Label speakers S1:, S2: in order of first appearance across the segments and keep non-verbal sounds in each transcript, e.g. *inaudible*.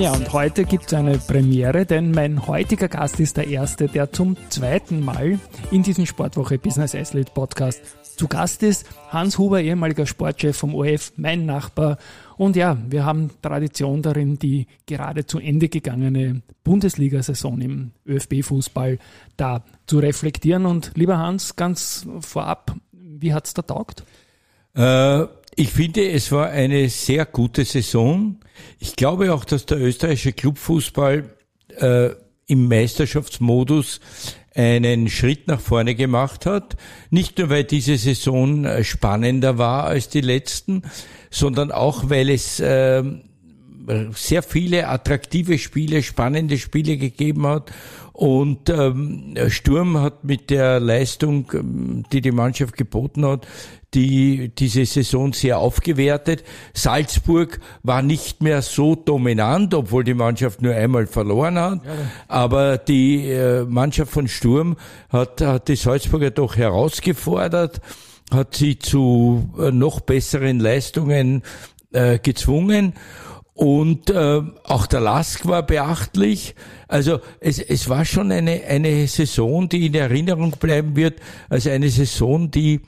S1: Ja, und heute gibt es eine Premiere, denn mein heutiger Gast ist der Erste, der zum zweiten Mal in diesem Sportwoche Business Athlete Podcast zu Gast ist. Hans Huber, ehemaliger Sportchef vom ORF, mein Nachbar. Und ja, wir haben Tradition darin, die gerade zu Ende gegangene Bundesliga-Saison im ÖFB-Fußball da zu reflektieren. Und lieber Hans, ganz vorab, wie hat's da taugt?
S2: Äh, ich finde, es war eine sehr gute Saison. Ich glaube auch, dass der österreichische Clubfußball äh, im Meisterschaftsmodus einen Schritt nach vorne gemacht hat. Nicht nur, weil diese Saison äh, spannender war als die letzten, sondern auch, weil es äh, sehr viele attraktive Spiele, spannende Spiele gegeben hat. Und ähm, Sturm hat mit der Leistung, ähm, die die Mannschaft geboten hat, die diese Saison sehr aufgewertet. Salzburg war nicht mehr so dominant, obwohl die Mannschaft nur einmal verloren hat. Ja. Aber die äh, Mannschaft von Sturm hat, hat die Salzburger doch herausgefordert, hat sie zu äh, noch besseren Leistungen äh, gezwungen. Und äh, auch der Lask war beachtlich. Also es, es war schon eine, eine Saison, die in Erinnerung bleiben wird, als eine Saison, die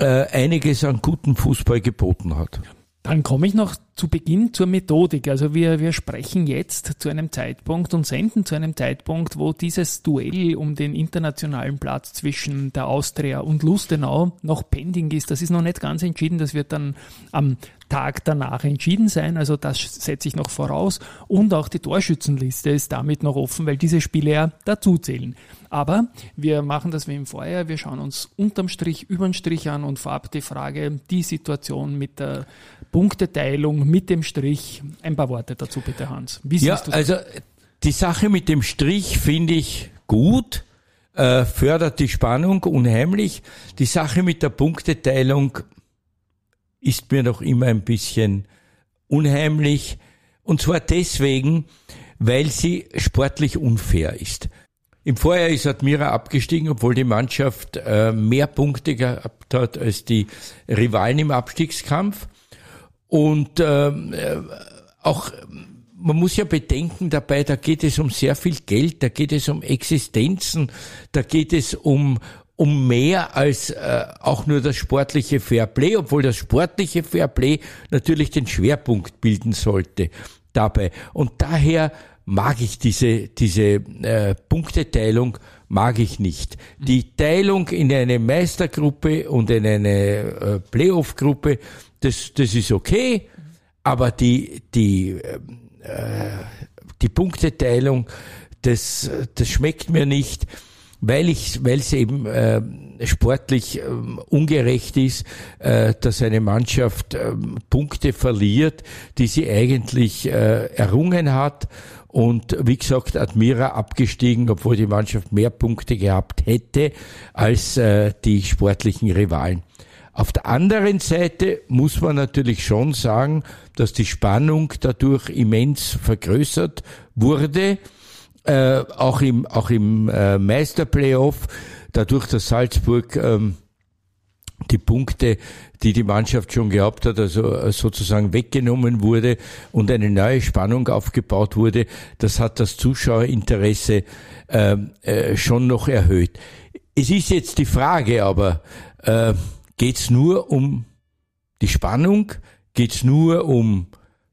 S2: äh, einiges an guten Fußball geboten hat.
S1: Dann komme ich noch zu Beginn zur Methodik. Also wir, wir sprechen jetzt zu einem Zeitpunkt und senden zu einem Zeitpunkt, wo dieses Duell um den internationalen Platz zwischen der Austria und Lustenau noch pending ist. Das ist noch nicht ganz entschieden. Das wird dann am Tag danach entschieden sein. Also das setze ich noch voraus. Und auch die Torschützenliste ist damit noch offen, weil diese Spiele ja dazuzählen. Aber wir machen das wie im Vorjahr. Wir schauen uns unterm Strich, übern Strich an und vorab die Frage, die Situation mit der Punkteteilung, mit dem Strich. Ein paar Worte dazu bitte, Hans.
S2: Wie ja, also die Sache mit dem Strich finde ich gut, äh, fördert die Spannung unheimlich. Die Sache mit der Punkteteilung ist mir noch immer ein bisschen unheimlich. Und zwar deswegen, weil sie sportlich unfair ist. Im Vorjahr ist Admira abgestiegen, obwohl die Mannschaft äh, mehr Punkte gehabt hat als die Rivalen im Abstiegskampf. Und ähm, äh, auch man muss ja bedenken dabei, da geht es um sehr viel Geld, da geht es um Existenzen, da geht es um um mehr als äh, auch nur das sportliche Fairplay, obwohl das sportliche Fairplay natürlich den Schwerpunkt bilden sollte dabei. Und daher mag ich diese, diese äh, Punkteteilung mag ich nicht. Die Teilung in eine Meistergruppe und in eine äh, Playoff-Gruppe, das, das ist okay, aber die, die, äh, die Punkteteilung, das, das schmeckt mir nicht, weil ich, weil es eben äh, sportlich äh, ungerecht ist, äh, dass eine Mannschaft äh, Punkte verliert, die sie eigentlich äh, errungen hat und wie gesagt, Admira abgestiegen, obwohl die Mannschaft mehr Punkte gehabt hätte als äh, die sportlichen Rivalen. Auf der anderen Seite muss man natürlich schon sagen, dass die Spannung dadurch immens vergrößert wurde, äh, auch im, auch im äh, Meisterplayoff, dadurch, dass Salzburg ähm, die Punkte, die die Mannschaft schon gehabt hat, also äh, sozusagen weggenommen wurde und eine neue Spannung aufgebaut wurde, das hat das Zuschauerinteresse äh, äh, schon noch erhöht. Es ist jetzt die Frage aber, äh, geht es nur um die Spannung? Geht es nur um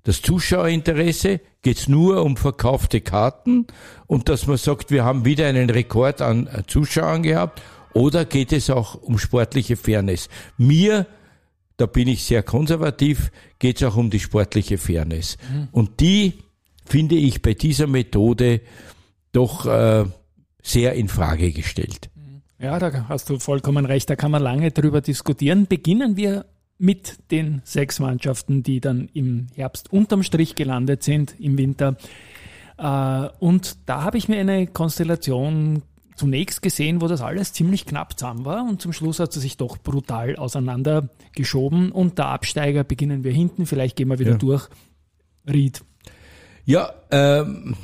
S2: das Zuschauerinteresse? Geht es nur um verkaufte Karten? Und dass man sagt, wir haben wieder einen Rekord an Zuschauern gehabt? Oder geht es auch um sportliche Fairness? Mir, da bin ich sehr konservativ, geht es auch um die sportliche Fairness. Mhm. Und die finde ich bei dieser Methode doch äh, sehr in Frage gestellt.
S1: Ja, da hast du vollkommen recht. Da kann man lange drüber diskutieren. Beginnen wir mit den sechs Mannschaften, die dann im Herbst unterm Strich gelandet sind, im Winter. Äh, und da habe ich mir eine Konstellation zunächst gesehen, wo das alles ziemlich knapp zusammen war und zum Schluss hat sie sich doch brutal auseinandergeschoben und der Absteiger beginnen wir hinten, vielleicht gehen wir wieder ja. durch. Ried.
S2: Ja, ähm,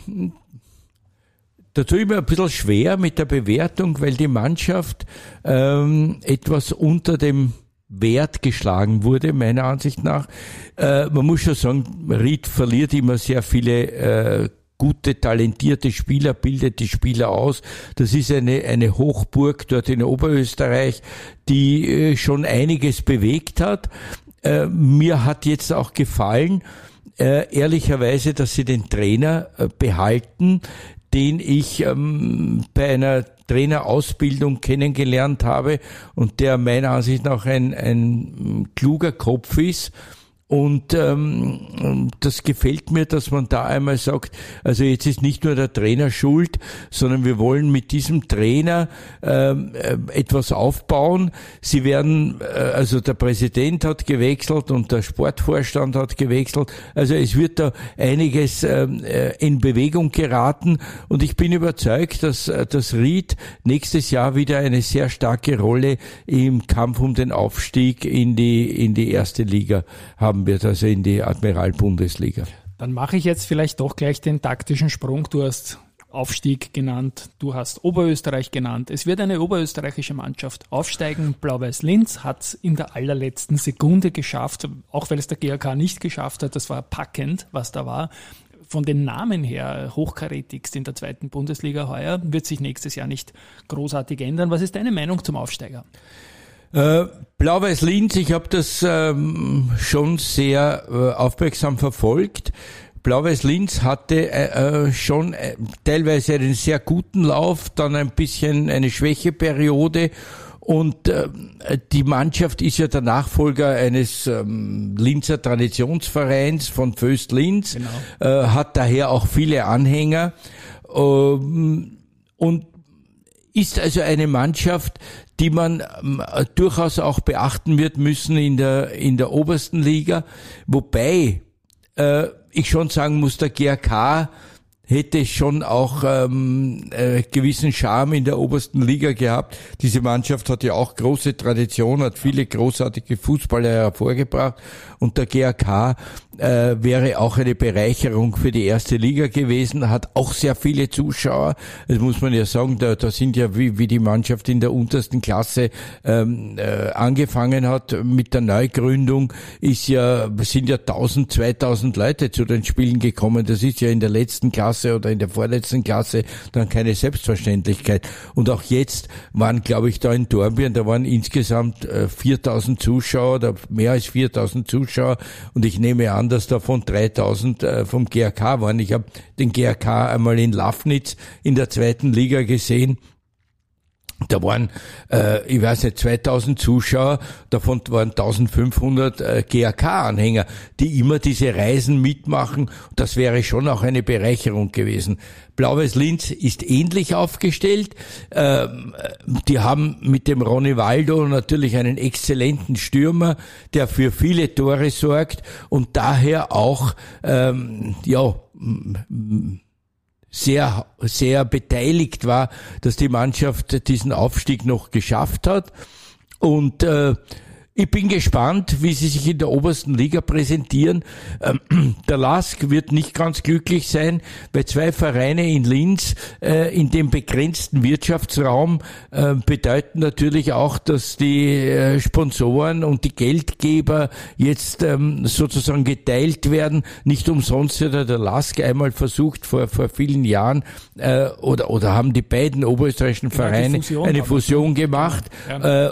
S2: da tue ich mir ein bisschen schwer mit der Bewertung, weil die Mannschaft ähm, etwas unter dem Wert geschlagen wurde, meiner Ansicht nach. Äh, man muss schon sagen, Ried verliert immer sehr viele äh, gute, talentierte Spieler, bildet die Spieler aus. Das ist eine, eine Hochburg dort in Oberösterreich, die äh, schon einiges bewegt hat. Äh, mir hat jetzt auch gefallen, äh, ehrlicherweise, dass sie den Trainer behalten, den ich ähm, bei einer Trainerausbildung kennengelernt habe und der meiner Ansicht nach ein, ein kluger Kopf ist und ähm, das gefällt mir, dass man da einmal sagt, also jetzt ist nicht nur der Trainer schuld, sondern wir wollen mit diesem Trainer ähm, äh, etwas aufbauen. Sie werden, äh, also der Präsident hat gewechselt und der Sportvorstand hat gewechselt. Also es wird da einiges ähm, äh, in Bewegung geraten und ich bin überzeugt, dass äh, das Ried nächstes Jahr wieder eine sehr starke Rolle im Kampf um den Aufstieg in die in die erste Liga haben haben wird, also in die Admiral-Bundesliga.
S1: Dann mache ich jetzt vielleicht doch gleich den taktischen Sprung. Du hast Aufstieg genannt, du hast Oberösterreich genannt. Es wird eine oberösterreichische Mannschaft aufsteigen. Blau-Weiß-Linz hat es in der allerletzten Sekunde geschafft, auch weil es der GRK nicht geschafft hat. Das war packend, was da war. Von den Namen her hochkarätigst in der zweiten Bundesliga heuer, wird sich nächstes Jahr nicht großartig ändern. Was ist deine Meinung zum Aufsteiger?
S2: Äh, Blau-Weiß Linz, ich habe das ähm, schon sehr äh, aufmerksam verfolgt. Blau-Weiß Linz hatte äh, äh schon äh, teilweise einen sehr guten Lauf, dann ein bisschen eine Schwächeperiode und äh, die Mannschaft ist ja der Nachfolger eines ähm, Linzer Traditionsvereins von Föst Linz, genau. äh, hat daher auch viele Anhänger ähm, und ist also eine Mannschaft, die man ähm, durchaus auch beachten wird müssen in der, in der obersten Liga. Wobei äh, ich schon sagen muss, der GRK hätte schon auch ähm, äh, gewissen Charme in der obersten Liga gehabt. Diese Mannschaft hat ja auch große Tradition, hat viele großartige Fußballer hervorgebracht und der GAK äh, wäre auch eine Bereicherung für die erste Liga gewesen, hat auch sehr viele Zuschauer. Das muss man ja sagen, da, da sind ja wie, wie die Mannschaft in der untersten Klasse ähm, äh, angefangen hat mit der Neugründung, ist ja sind ja 1000, 2000 Leute zu den Spielen gekommen. Das ist ja in der letzten Klasse oder in der vorletzten Klasse dann keine Selbstverständlichkeit. Und auch jetzt waren, glaube ich, da in Dornbirn, da waren insgesamt äh, 4000 Zuschauer oder mehr als 4000 Zuschauer. Und ich nehme an, dass davon 3000 äh, vom GRK waren. Ich habe den GRK einmal in Lafnitz in der zweiten Liga gesehen. Da waren, äh, ich weiß nicht, 2000 Zuschauer, davon waren 1500 äh, GAK-Anhänger, die immer diese Reisen mitmachen. Das wäre schon auch eine Bereicherung gewesen. Blau-Weiß Linz ist ähnlich aufgestellt. Ähm, die haben mit dem Ronny Waldo natürlich einen exzellenten Stürmer, der für viele Tore sorgt und daher auch, ähm, ja, sehr, sehr beteiligt war, dass die Mannschaft diesen Aufstieg noch geschafft hat. Und äh, ich bin gespannt, wie sie sich in der obersten Liga präsentieren. Ähm, *clears throat* der Lask wird nicht ganz glücklich sein, weil zwei Vereine in Linz äh, in dem begrenzten Wirtschaftsraum äh, bedeuten natürlich auch, dass die äh, Sponsoren und die Geldgeber jetzt ähm, sozusagen geteilt werden. Nicht umsonst hat der Lask einmal versucht vor, vor vielen Jahren oder, oder haben die beiden oberösterreichischen Vereine eine Fusion gemacht,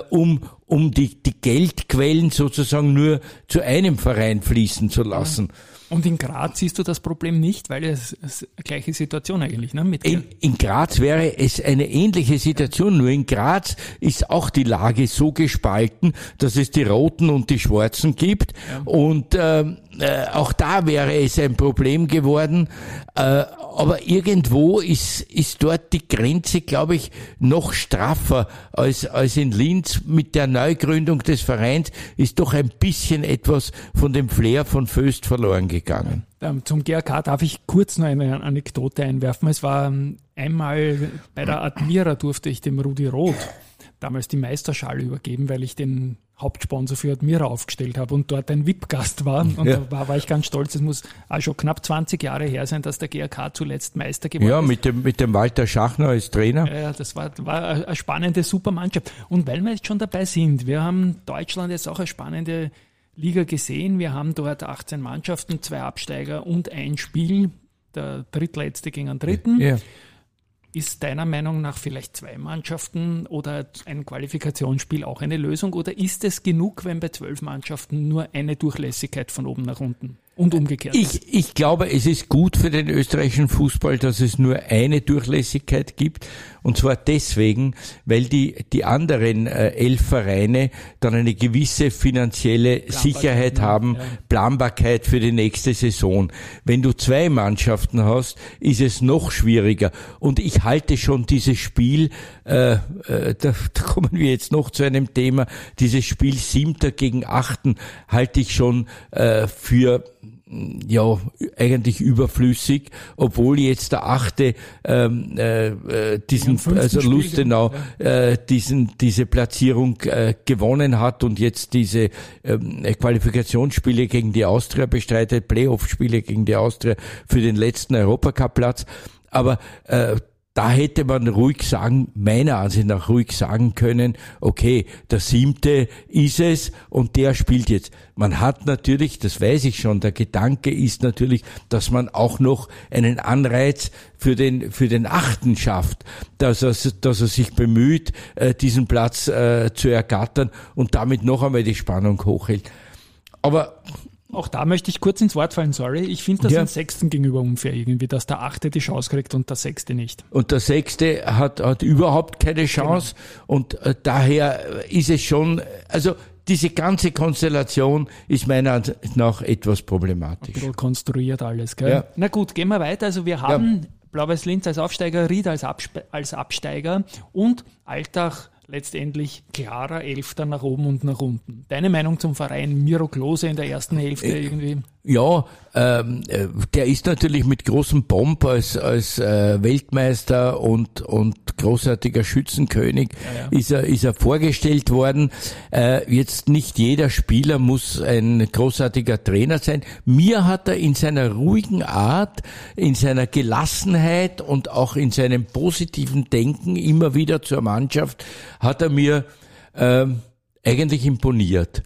S2: um um die, die Geldquellen sozusagen nur zu einem Verein fließen zu lassen.
S1: Und in Graz siehst du das Problem nicht, weil es ist gleiche Situation eigentlich. Ne, mit
S2: in, in Graz wäre es eine ähnliche Situation, nur in Graz ist auch die Lage so gespalten, dass es die Roten und die Schwarzen gibt. Ja. Und ähm, äh, auch da wäre es ein Problem geworden. Äh, aber irgendwo ist, ist dort die Grenze, glaube ich, noch straffer als, als in Linz. Mit der Neugründung des Vereins ist doch ein bisschen etwas von dem Flair von Föst verloren gegangen.
S1: Ähm, zum GRK darf ich kurz noch eine Anekdote einwerfen. Es war ähm, einmal bei der Admira durfte ich dem Rudi Roth damals die Meisterschale übergeben, weil ich den Hauptsponsor für Admira aufgestellt habe und dort ein VIP-Gast war. Und ja. da war, war, ich ganz stolz. Es muss auch schon knapp 20 Jahre her sein, dass der GRK zuletzt Meister geworden
S2: ja,
S1: ist.
S2: Ja, mit dem, mit dem Walter Schachner als Trainer.
S1: Ja, das war, war eine spannende Supermannschaft. Und weil wir jetzt schon dabei sind, wir haben Deutschland jetzt auch eine spannende Liga gesehen. Wir haben dort 18 Mannschaften, zwei Absteiger und ein Spiel. Der drittletzte gegen den dritten. Ja. Ist deiner Meinung nach vielleicht zwei Mannschaften oder ein Qualifikationsspiel auch eine Lösung? Oder ist es genug, wenn bei zwölf Mannschaften nur eine Durchlässigkeit von oben nach unten und umgekehrt.
S2: Ich, ich glaube, es ist gut für den österreichischen Fußball, dass es nur eine Durchlässigkeit gibt. Und zwar deswegen, weil die, die anderen äh, elf Vereine dann eine gewisse finanzielle Sicherheit haben, ja. Planbarkeit für die nächste Saison. Wenn du zwei Mannschaften hast, ist es noch schwieriger. Und ich halte schon dieses Spiel, äh, äh, da, da kommen wir jetzt noch zu einem Thema, dieses Spiel Siebter gegen Achten halte ich schon äh, für ja eigentlich überflüssig, obwohl jetzt der achte ähm, äh, äh diesen also Lustenau äh, diesen diese Platzierung äh, gewonnen hat und jetzt diese ähm, Qualifikationsspiele gegen die Austria bestreitet, Playoff-Spiele gegen die Austria für den letzten Europacup-Platz. Aber äh, da hätte man ruhig sagen, meiner Ansicht nach ruhig sagen können, okay, der siebte ist es und der spielt jetzt. Man hat natürlich, das weiß ich schon, der Gedanke ist natürlich, dass man auch noch einen Anreiz für den, für den achten schafft, dass er, dass er sich bemüht, äh, diesen Platz äh, zu ergattern und damit noch einmal die Spannung hochhält. Aber
S1: auch da möchte ich kurz ins Wort fallen, sorry. Ich finde das ja. dem Sechsten gegenüber unfair irgendwie, dass der Achte die Chance kriegt und der Sechste nicht.
S2: Und der Sechste hat, hat überhaupt keine Chance genau. und äh, daher ist es schon, also diese ganze Konstellation ist meiner Ansicht nach etwas problematisch. Ein
S1: konstruiert alles, gell? Ja. Na gut, gehen wir weiter. Also wir haben ja. Blau-Weiß Linz als Aufsteiger, Ried als, Abspe als Absteiger und Altach letztendlich klarer Elfter nach oben und nach unten. Deine Meinung zum Verein Miro Klose in der ersten Hälfte äh, irgendwie?
S2: Ja, ähm, äh, der ist natürlich mit großem Pomp als, als äh, Weltmeister und, und großartiger Schützenkönig ja, ja. Ist, er, ist er vorgestellt worden. Äh, jetzt nicht jeder Spieler muss ein großartiger Trainer sein. Mir hat er in seiner ruhigen Art, in seiner Gelassenheit und auch in seinem positiven Denken immer wieder zur Mannschaft, hat er mir ähm, eigentlich imponiert.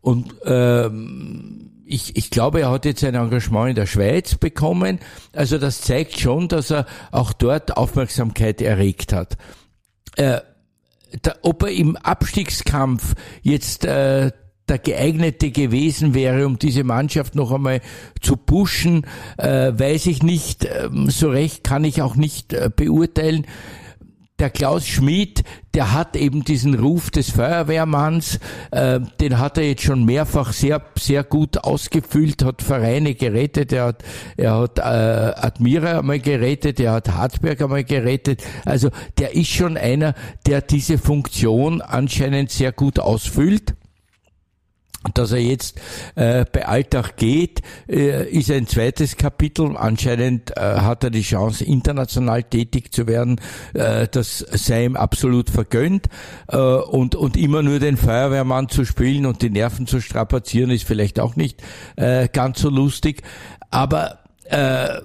S2: Und ähm, ich, ich glaube, er hat jetzt ein Engagement in der Schweiz bekommen. Also das zeigt schon, dass er auch dort Aufmerksamkeit erregt hat. Äh, da, ob er im Abstiegskampf jetzt äh, der geeignete gewesen wäre, um diese Mannschaft noch einmal zu pushen, äh, weiß ich nicht. Ähm, so recht kann ich auch nicht äh, beurteilen der Klaus Schmid, der hat eben diesen Ruf des Feuerwehrmanns, äh, den hat er jetzt schon mehrfach sehr, sehr gut ausgefüllt, hat Vereine gerettet, er hat, er hat äh, Admira einmal gerettet, er hat Harzberg einmal gerettet. Also der ist schon einer, der diese Funktion anscheinend sehr gut ausfüllt dass er jetzt äh, bei Alltag geht, äh, ist ein zweites Kapitel. Anscheinend äh, hat er die Chance, international tätig zu werden. Äh, das sei ihm absolut vergönnt. Äh, und, und immer nur den Feuerwehrmann zu spielen und die Nerven zu strapazieren, ist vielleicht auch nicht äh, ganz so lustig. Aber äh,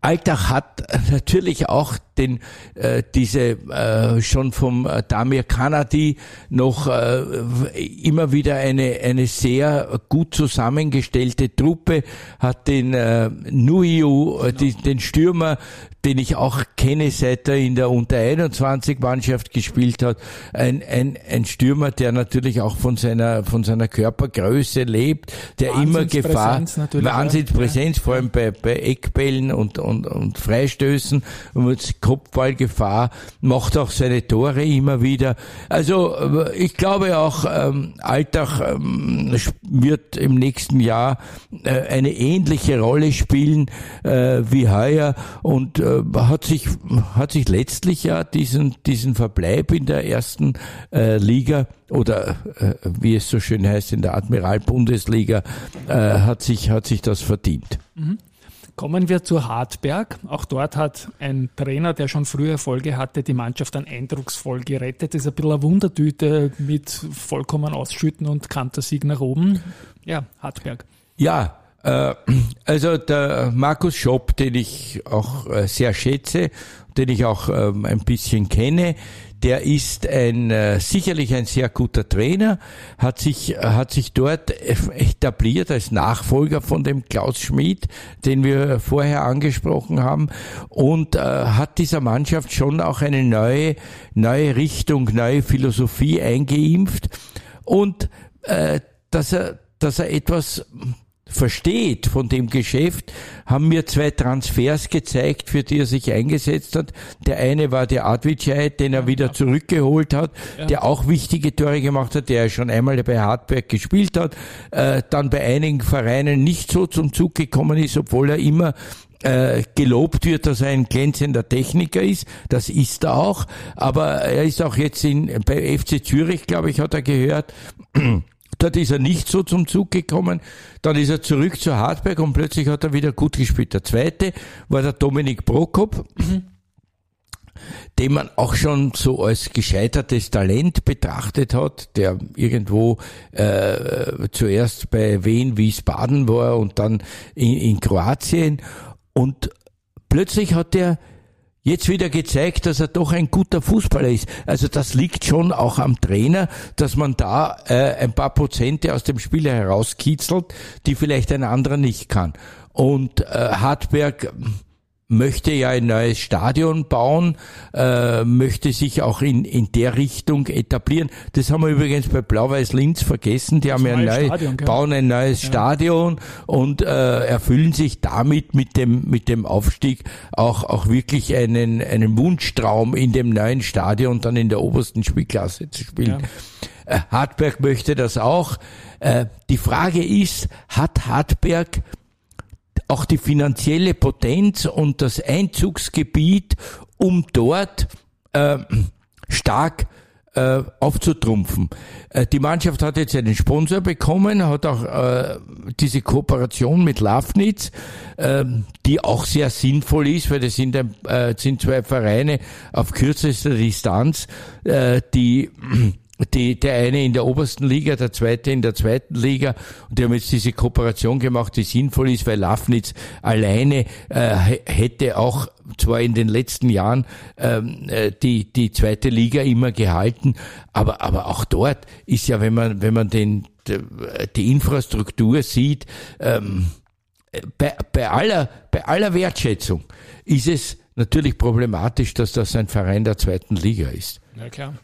S2: Alltag hat natürlich auch den äh, diese äh, schon vom äh, Damir Kanadi noch äh, immer wieder eine eine sehr gut zusammengestellte Truppe hat den äh, Nuiu äh, die, den Stürmer den ich auch kenne, seit er in der Unter 21 Mannschaft gespielt hat, ein, ein, ein Stürmer, der natürlich auch von seiner von seiner Körpergröße lebt, der immer Gefahr, Wahnsinnspräsenz, ja. vor allem bei, bei Eckbällen und, und, und Freistößen. Und Kopfballgefahr, macht auch seine Tore immer wieder. Also ich glaube auch, ähm, Alltag ähm, wird im nächsten Jahr äh, eine ähnliche Rolle spielen äh, wie heuer und äh, hat sich hat sich letztlich ja diesen diesen Verbleib in der ersten äh, Liga oder äh, wie es so schön heißt in der Admiral Bundesliga äh, hat sich hat sich das verdient. Mhm.
S1: Kommen wir zu Hartberg. Auch dort hat ein Trainer, der schon frühe Erfolge hatte, die Mannschaft dann eindrucksvoll gerettet. Das ist ein bisschen eine Wundertüte mit vollkommen Ausschütten und Kantersieg nach oben. Ja, Hartberg.
S2: Ja, äh, also der Markus Schopp, den ich auch äh, sehr schätze, den ich auch ähm, ein bisschen kenne, der ist ein äh, sicherlich ein sehr guter Trainer, hat sich hat sich dort etabliert als Nachfolger von dem Klaus Schmidt, den wir vorher angesprochen haben und äh, hat dieser Mannschaft schon auch eine neue neue Richtung, neue Philosophie eingeimpft. Und äh, dass er dass er etwas versteht von dem Geschäft, haben mir zwei Transfers gezeigt, für die er sich eingesetzt hat. Der eine war der Advicai, den er wieder zurückgeholt hat, ja. der auch wichtige Tore gemacht hat, der schon einmal bei Hartberg gespielt hat, äh, dann bei einigen Vereinen nicht so zum Zug gekommen ist, obwohl er immer äh, gelobt wird, dass er ein glänzender Techniker ist. Das ist er auch. Aber er ist auch jetzt in, bei FC Zürich, glaube ich, hat er gehört. Dort ist er nicht so zum Zug gekommen. Dann ist er zurück zu Hartberg und plötzlich hat er wieder gut gespielt. Der zweite war der Dominik Prokop. Mhm den man auch schon so als gescheitertes Talent betrachtet hat, der irgendwo äh, zuerst bei Wien Wiesbaden war und dann in, in Kroatien. Und plötzlich hat er jetzt wieder gezeigt, dass er doch ein guter Fußballer ist. Also das liegt schon auch am Trainer, dass man da äh, ein paar Prozente aus dem Spieler herauskitzelt, die vielleicht ein anderer nicht kann. Und äh, Hartberg möchte ja ein neues Stadion bauen, äh, möchte sich auch in, in der Richtung etablieren. Das haben wir übrigens bei Blau-Weiß Linz vergessen. Die das haben ja ein neues, Stadion, bauen ein neues ja. Stadion und äh, erfüllen sich damit mit dem, mit dem Aufstieg auch, auch wirklich einen, einen Wunschtraum in dem neuen Stadion dann in der obersten Spielklasse zu spielen. Ja. Äh, Hartberg möchte das auch. Äh, die Frage ist, hat Hartberg auch die finanzielle Potenz und das Einzugsgebiet, um dort äh, stark äh, aufzutrumpfen. Äh, die Mannschaft hat jetzt einen Sponsor bekommen, hat auch äh, diese Kooperation mit Lafnitz, äh, die auch sehr sinnvoll ist, weil das sind, äh, sind zwei Vereine auf kürzester Distanz, äh, die die, der eine in der obersten Liga, der zweite in der zweiten Liga. Und die haben jetzt diese Kooperation gemacht, die sinnvoll ist, weil Lafnitz alleine äh, hätte auch zwar in den letzten Jahren ähm, äh, die, die zweite Liga immer gehalten, aber, aber auch dort ist ja, wenn man, wenn man den, die Infrastruktur sieht, ähm, bei, bei, aller, bei aller Wertschätzung ist es natürlich problematisch, dass das ein Verein der zweiten Liga ist.
S1: Ja, klar.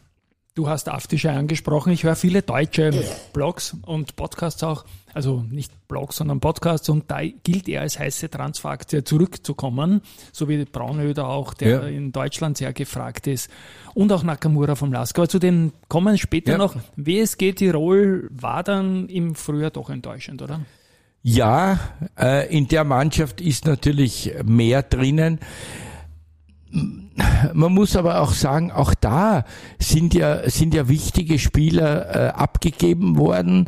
S1: Du hast Aftische angesprochen. Ich höre viele deutsche Blogs und Podcasts auch. Also nicht Blogs, sondern Podcasts. Und da gilt er als heiße Transferaktie zurückzukommen. So wie Braunöder auch, der ja. in Deutschland sehr gefragt ist. Und auch Nakamura vom Lask. Aber zu den kommen später ja. noch. WSG Tirol war dann im Frühjahr doch enttäuschend, oder?
S2: Ja, äh, in der Mannschaft ist natürlich mehr drinnen man muss aber auch sagen, auch da sind ja, sind ja wichtige Spieler äh, abgegeben worden.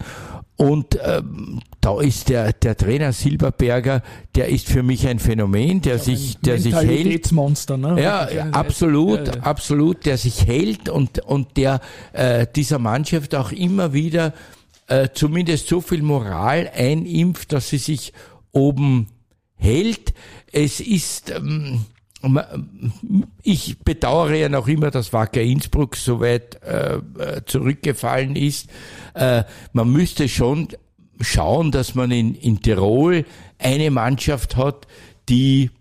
S2: Und ähm, da ist der, der Trainer Silberberger, der ist für mich ein Phänomen, der ja, sich, der sich hält.
S1: Ne?
S2: Ja, ja absolut, ja, absolut, der sich hält und, und der äh, dieser Mannschaft auch immer wieder äh, zumindest so viel Moral einimpft, dass sie sich oben hält. Es ist, ähm, ich bedauere ja noch immer, dass Wacker Innsbruck so weit äh, zurückgefallen ist. Äh, man müsste schon schauen, dass man in, in Tirol eine Mannschaft hat, die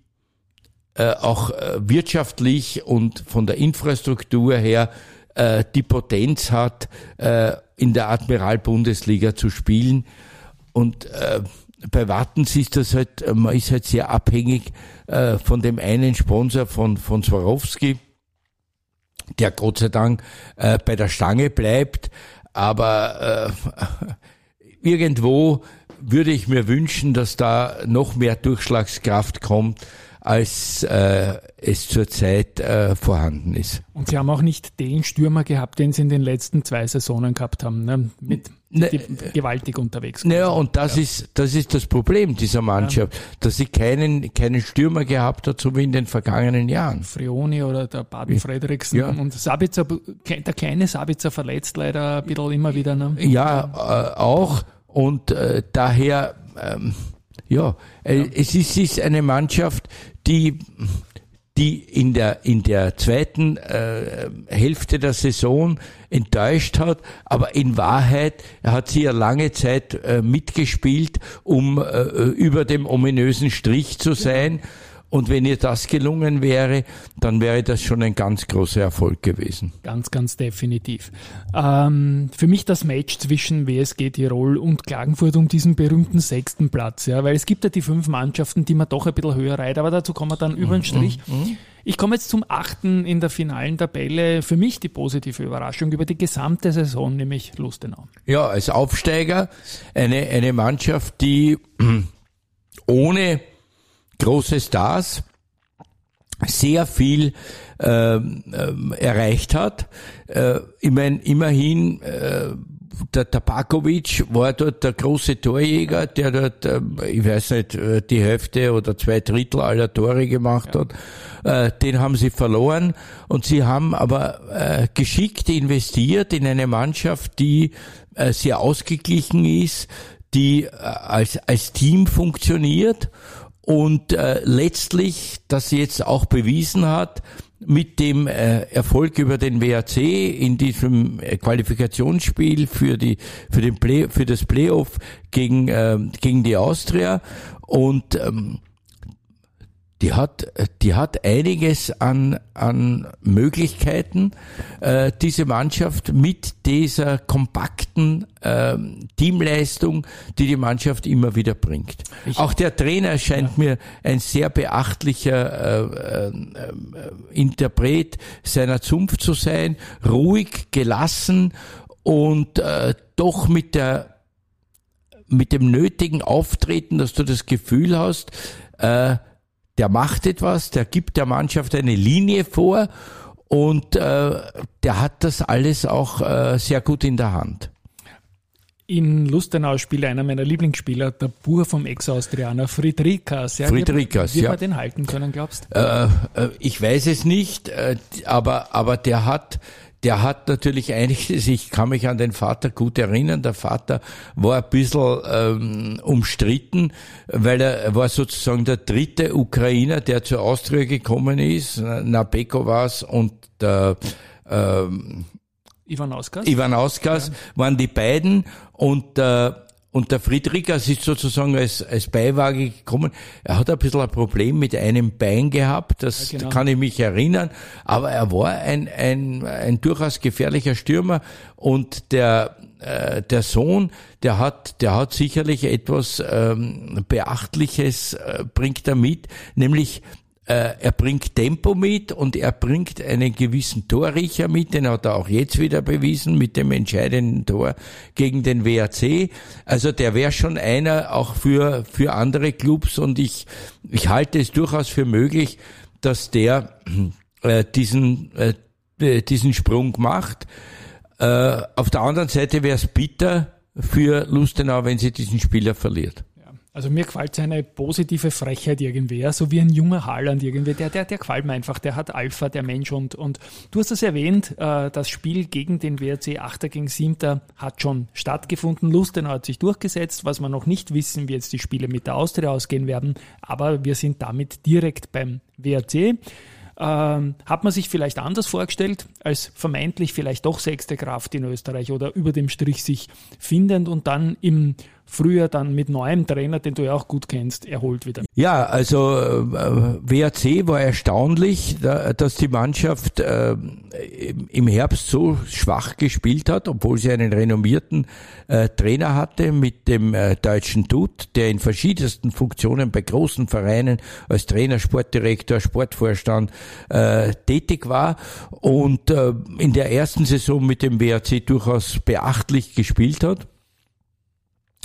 S2: äh, auch äh, wirtschaftlich und von der Infrastruktur her äh, die Potenz hat, äh, in der Admiral-Bundesliga zu spielen. Und äh, bei Wattens ist das halt, man ist halt sehr abhängig äh, von dem einen Sponsor von, von Swarovski, der Gott sei Dank äh, bei der Stange bleibt. Aber äh, *laughs* irgendwo würde ich mir wünschen, dass da noch mehr Durchschlagskraft kommt als äh, es zurzeit äh, vorhanden ist.
S1: Und Sie haben auch nicht den Stürmer gehabt, den Sie in den letzten zwei Saisonen gehabt haben, ne? mit ne, gewaltig unterwegs.
S2: Naja, und das ja. ist das ist das Problem dieser Mannschaft, ja. dass sie keinen keinen Stürmer gehabt hat, so wie in den vergangenen Jahren.
S1: Frioni oder der Baden Frederiksen ja. und Sabitzer, der kleine Sabitzer verletzt leider ein bisschen immer wieder. Ne?
S2: Ja, äh, auch und äh, daher ähm, ja, äh, es ist, ist eine Mannschaft, die die in der in der zweiten äh, Hälfte der Saison enttäuscht hat, aber in Wahrheit hat sie ja lange Zeit äh, mitgespielt, um äh, über dem ominösen Strich zu sein. Ja und wenn ihr das gelungen wäre, dann wäre das schon ein ganz großer Erfolg gewesen.
S1: Ganz, ganz definitiv. Ähm, für mich das Match zwischen WSG Tirol und Klagenfurt um diesen berühmten sechsten Platz, ja, weil es gibt ja die fünf Mannschaften, die man doch ein bisschen höher reiht, aber dazu kommen wir dann über den Strich. Mhm. mhm. Ich komme jetzt zum achten in der finalen Tabelle. Für mich die positive Überraschung über die gesamte Saison, nämlich Lustenau.
S2: Ja, als Aufsteiger eine, eine Mannschaft, die *clears throat* ohne große Stars sehr viel äh, erreicht hat. Äh, ich mein, immerhin, äh, der Tabakovic war dort der große Torjäger, der dort, äh, ich weiß nicht, äh, die Hälfte oder zwei Drittel aller Tore gemacht ja. hat. Äh, den haben sie verloren und sie haben aber äh, geschickt investiert in eine Mannschaft, die äh, sehr ausgeglichen ist, die äh, als, als Team funktioniert und äh, letztlich das jetzt auch bewiesen hat mit dem äh, Erfolg über den WAC in diesem äh, Qualifikationsspiel für die für den Play, für das Playoff gegen äh, gegen die Austria. Und ähm, die hat, die hat einiges an, an Möglichkeiten, äh, diese Mannschaft mit dieser kompakten äh, Teamleistung, die die Mannschaft immer wieder bringt. Ich Auch der Trainer scheint ja. mir ein sehr beachtlicher äh, äh, Interpret seiner Zunft zu sein, ruhig, gelassen und äh, doch mit der mit dem nötigen Auftreten, dass du das Gefühl hast, äh, der macht etwas, der gibt der Mannschaft eine Linie vor und äh, der hat das alles auch äh, sehr gut in der Hand.
S1: In Lustenau spielt einer meiner Lieblingsspieler, der Bur vom Ex-Austrianer Friedrikas.
S2: Ja, Friedrikas,
S1: ja. Wie wir den halten können, glaubst
S2: du? Äh, äh, ich weiß es nicht, äh, aber, aber der hat der hat natürlich einiges, ich kann mich an den Vater gut erinnern, der Vater war ein bisschen ähm, umstritten, weil er, war sozusagen der dritte Ukrainer, der zur Austria gekommen ist, Nabeko war's und der ähm,
S1: Ivan Auskas,
S2: Ivan Auskas ja. waren die beiden. Und äh, und der Friedrichers ist sozusagen als, als Beiwaage gekommen. Er hat ein bisschen ein Problem mit einem Bein gehabt, das ja, genau. kann ich mich erinnern. Aber er war ein, ein, ein durchaus gefährlicher Stürmer und der, äh, der Sohn, der hat, der hat sicherlich etwas ähm, Beachtliches, äh, bringt er mit, nämlich er bringt Tempo mit und er bringt einen gewissen Torriecher mit, den hat er auch jetzt wieder bewiesen mit dem entscheidenden Tor gegen den WAC. Also der wäre schon einer auch für, für andere Clubs und ich, ich halte es durchaus für möglich, dass der äh, diesen, äh, diesen Sprung macht. Äh, auf der anderen Seite wäre es bitter für Lustenau, wenn sie diesen Spieler verliert.
S1: Also mir gefällt seine positive Frechheit irgendwie, so wie ein junger Haaland irgendwie. Der, der, der gefällt mir einfach, der hat Alpha, der Mensch und, und du hast es erwähnt, äh, das Spiel gegen den WRC 8 gegen 7 hat schon stattgefunden. Lustenau hat sich durchgesetzt, was wir noch nicht wissen, wie jetzt die Spiele mit der Austria ausgehen werden, aber wir sind damit direkt beim WRC. Ähm, hat man sich vielleicht anders vorgestellt, als vermeintlich vielleicht doch sechste Kraft in Österreich oder über dem Strich sich findend und dann im früher dann mit neuem Trainer, den du ja auch gut kennst, erholt wieder.
S2: Ja, also äh, WAC war erstaunlich, da, dass die Mannschaft äh, im Herbst so schwach gespielt hat, obwohl sie einen renommierten äh, Trainer hatte mit dem äh, deutschen Tut, der in verschiedensten Funktionen bei großen Vereinen als Trainer, Sportdirektor, Sportvorstand äh, tätig war und äh, in der ersten Saison mit dem WAC durchaus beachtlich gespielt hat.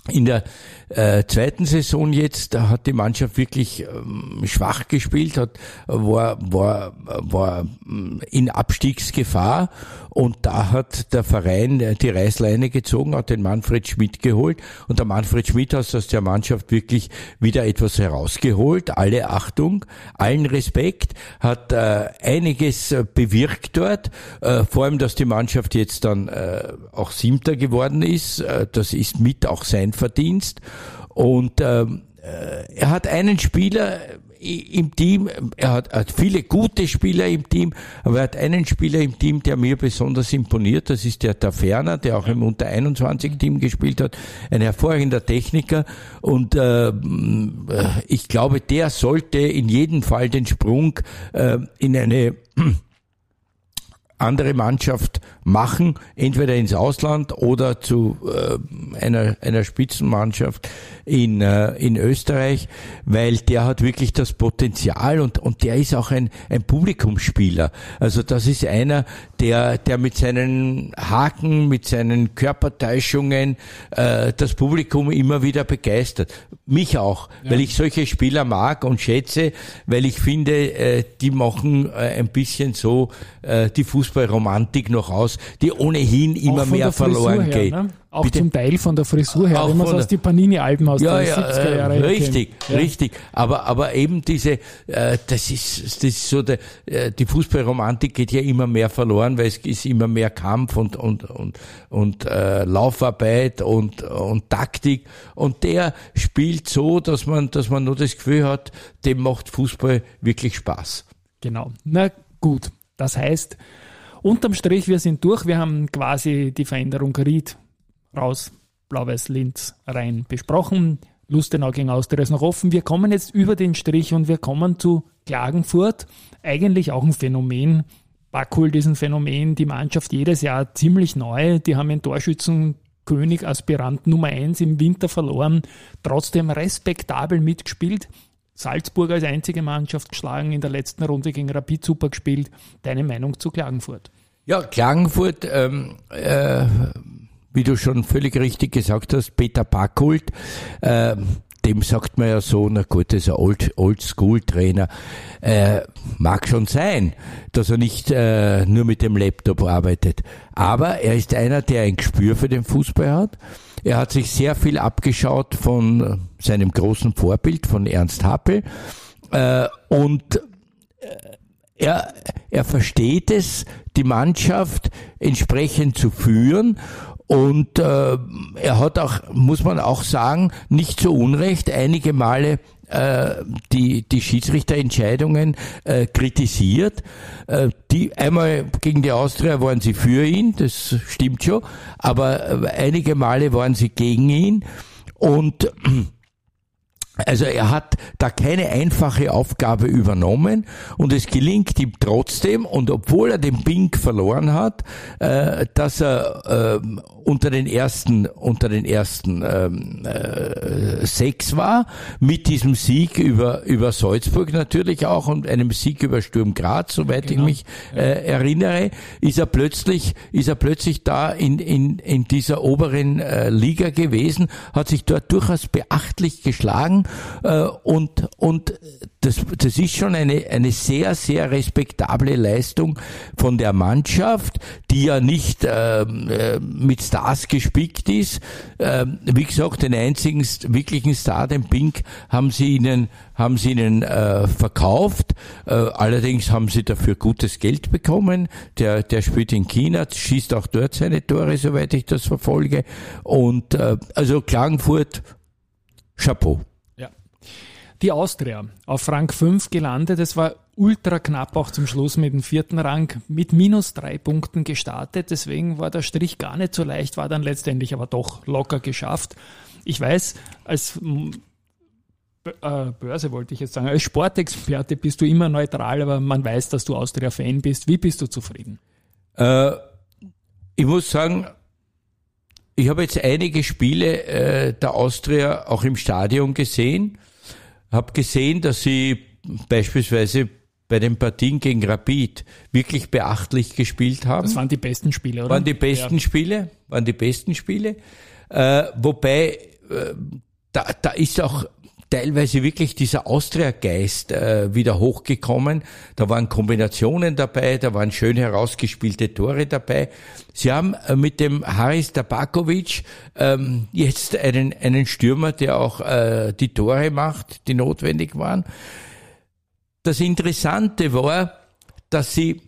S2: In der äh, zweiten Saison jetzt da hat die Mannschaft wirklich ähm, schwach gespielt, hat, war, war, war mm, in Abstiegsgefahr und da hat der Verein die Reißleine gezogen, hat den Manfred Schmidt geholt und der Manfred Schmidt hat aus der Mannschaft wirklich wieder etwas herausgeholt. Alle Achtung, allen Respekt, hat äh, einiges äh, bewirkt dort, äh, vor allem, dass die Mannschaft jetzt dann äh, auch Siebter geworden ist. Äh, das ist mit auch sein Verdienst. Und ähm, äh, er hat einen Spieler im Team, er hat, hat, viele gute Spieler im Team, aber er hat einen Spieler im Team, der mir besonders imponiert, das ist der Taferner, der auch im Unter-21-Team gespielt hat, ein hervorragender Techniker. Und äh, ich glaube, der sollte in jedem Fall den Sprung äh, in eine andere Mannschaft machen, entweder ins Ausland oder zu äh, einer, einer Spitzenmannschaft in, äh, in Österreich, weil der hat wirklich das Potenzial und, und der ist auch ein, ein Publikumsspieler. Also das ist einer, der, der mit seinen Haken, mit seinen Körpertäuschungen äh, das Publikum immer wieder begeistert. Mich auch, ja. weil ich solche Spieler mag und schätze, weil ich finde, äh, die machen äh, ein bisschen so äh, die Fußballromantik noch aus, die ohnehin immer mehr verloren her, geht. Ne?
S1: Auch Bitte? zum Teil von der Frisur her, wenn man aus die Panini-Alben aus
S2: ja, den ja, 70er Jahren äh, Richtig, ja. richtig. Aber, aber eben diese, äh, das ist, das ist so, der, äh, die Fußballromantik geht ja immer mehr verloren, weil es ist immer mehr Kampf und, und, und, und äh, Laufarbeit und, und Taktik. Und der spielt so, dass man, dass man nur das Gefühl hat, dem macht Fußball wirklich Spaß.
S1: Genau. Na gut. Das heißt, unterm Strich, wir sind durch. Wir haben quasi die Veränderung Ried raus, Blau-Weiß Linz rein besprochen. Lustenau gegen Austria ist noch offen. Wir kommen jetzt über den Strich und wir kommen zu Klagenfurt. Eigentlich auch ein Phänomen. Backholt ist ein Phänomen. Die Mannschaft jedes Jahr ziemlich neu. Die haben einen Torschützenkönig, Aspirant Nummer 1 im Winter verloren. Trotzdem respektabel mitgespielt. Salzburg als einzige Mannschaft geschlagen, in der letzten Runde gegen Rapid super gespielt. Deine Meinung zu Klagenfurt?
S2: Ja, Klagenfurt, ähm, äh, wie du schon völlig richtig gesagt hast, Peter Packult, äh, dem sagt man ja so, na gut, das ist ein Old, Old-School-Trainer. Äh, mag schon sein, dass er nicht äh, nur mit dem Laptop arbeitet. Aber er ist einer, der ein Gespür für den Fußball hat. Er hat sich sehr viel abgeschaut von seinem großen Vorbild, von Ernst Happel. Äh, und äh, er, er versteht es, die Mannschaft entsprechend zu führen und äh, er hat auch, muss man auch sagen, nicht so unrecht einige Male äh, die, die Schiedsrichterentscheidungen äh, kritisiert. Äh, die einmal gegen die Austria waren sie für ihn, das stimmt schon, aber äh, einige Male waren sie gegen ihn und also er hat da keine einfache Aufgabe übernommen und es gelingt ihm trotzdem und obwohl er den Pink verloren hat, äh, dass er äh, unter den ersten unter den ersten ähm, äh, sechs war mit diesem Sieg über über Salzburg natürlich auch und einem Sieg über Sturm Graz, soweit genau. ich mich äh, erinnere, ist er plötzlich ist er plötzlich da in in in dieser oberen äh, Liga gewesen, hat sich dort durchaus beachtlich geschlagen äh, und und das, das ist schon eine, eine sehr, sehr respektable Leistung von der Mannschaft, die ja nicht ähm, äh, mit Stars gespickt ist. Ähm, wie gesagt, den einzigen wirklichen Star, den Pink, haben sie ihnen, haben sie ihnen äh, verkauft. Äh, allerdings haben sie dafür gutes Geld bekommen. Der, der spielt in China, schießt auch dort seine Tore, soweit ich das verfolge. Und äh, also Klagenfurt, Chapeau.
S1: Die Austria auf Rang 5 gelandet. Es war ultra knapp auch zum Schluss mit dem vierten Rang mit minus drei Punkten gestartet. Deswegen war der Strich gar nicht so leicht, war dann letztendlich aber doch locker geschafft. Ich weiß, als äh, Börse wollte ich jetzt sagen, als Sportexperte bist du immer neutral, aber man weiß, dass du Austria-Fan bist. Wie bist du zufrieden?
S2: Äh, ich muss sagen, ich habe jetzt einige Spiele äh, der Austria auch im Stadion gesehen habe gesehen, dass sie beispielsweise bei den Partien gegen Rapid wirklich beachtlich gespielt haben.
S1: Das waren die besten Spiele, oder?
S2: Waren die besten ja. Spiele, waren die besten Spiele. Äh, wobei äh, da, da ist auch teilweise wirklich dieser Austria-Geist äh, wieder hochgekommen. Da waren Kombinationen dabei, da waren schön herausgespielte Tore dabei. Sie haben äh, mit dem Haris Tabakovic ähm, jetzt einen, einen Stürmer, der auch äh, die Tore macht, die notwendig waren. Das Interessante war, dass sie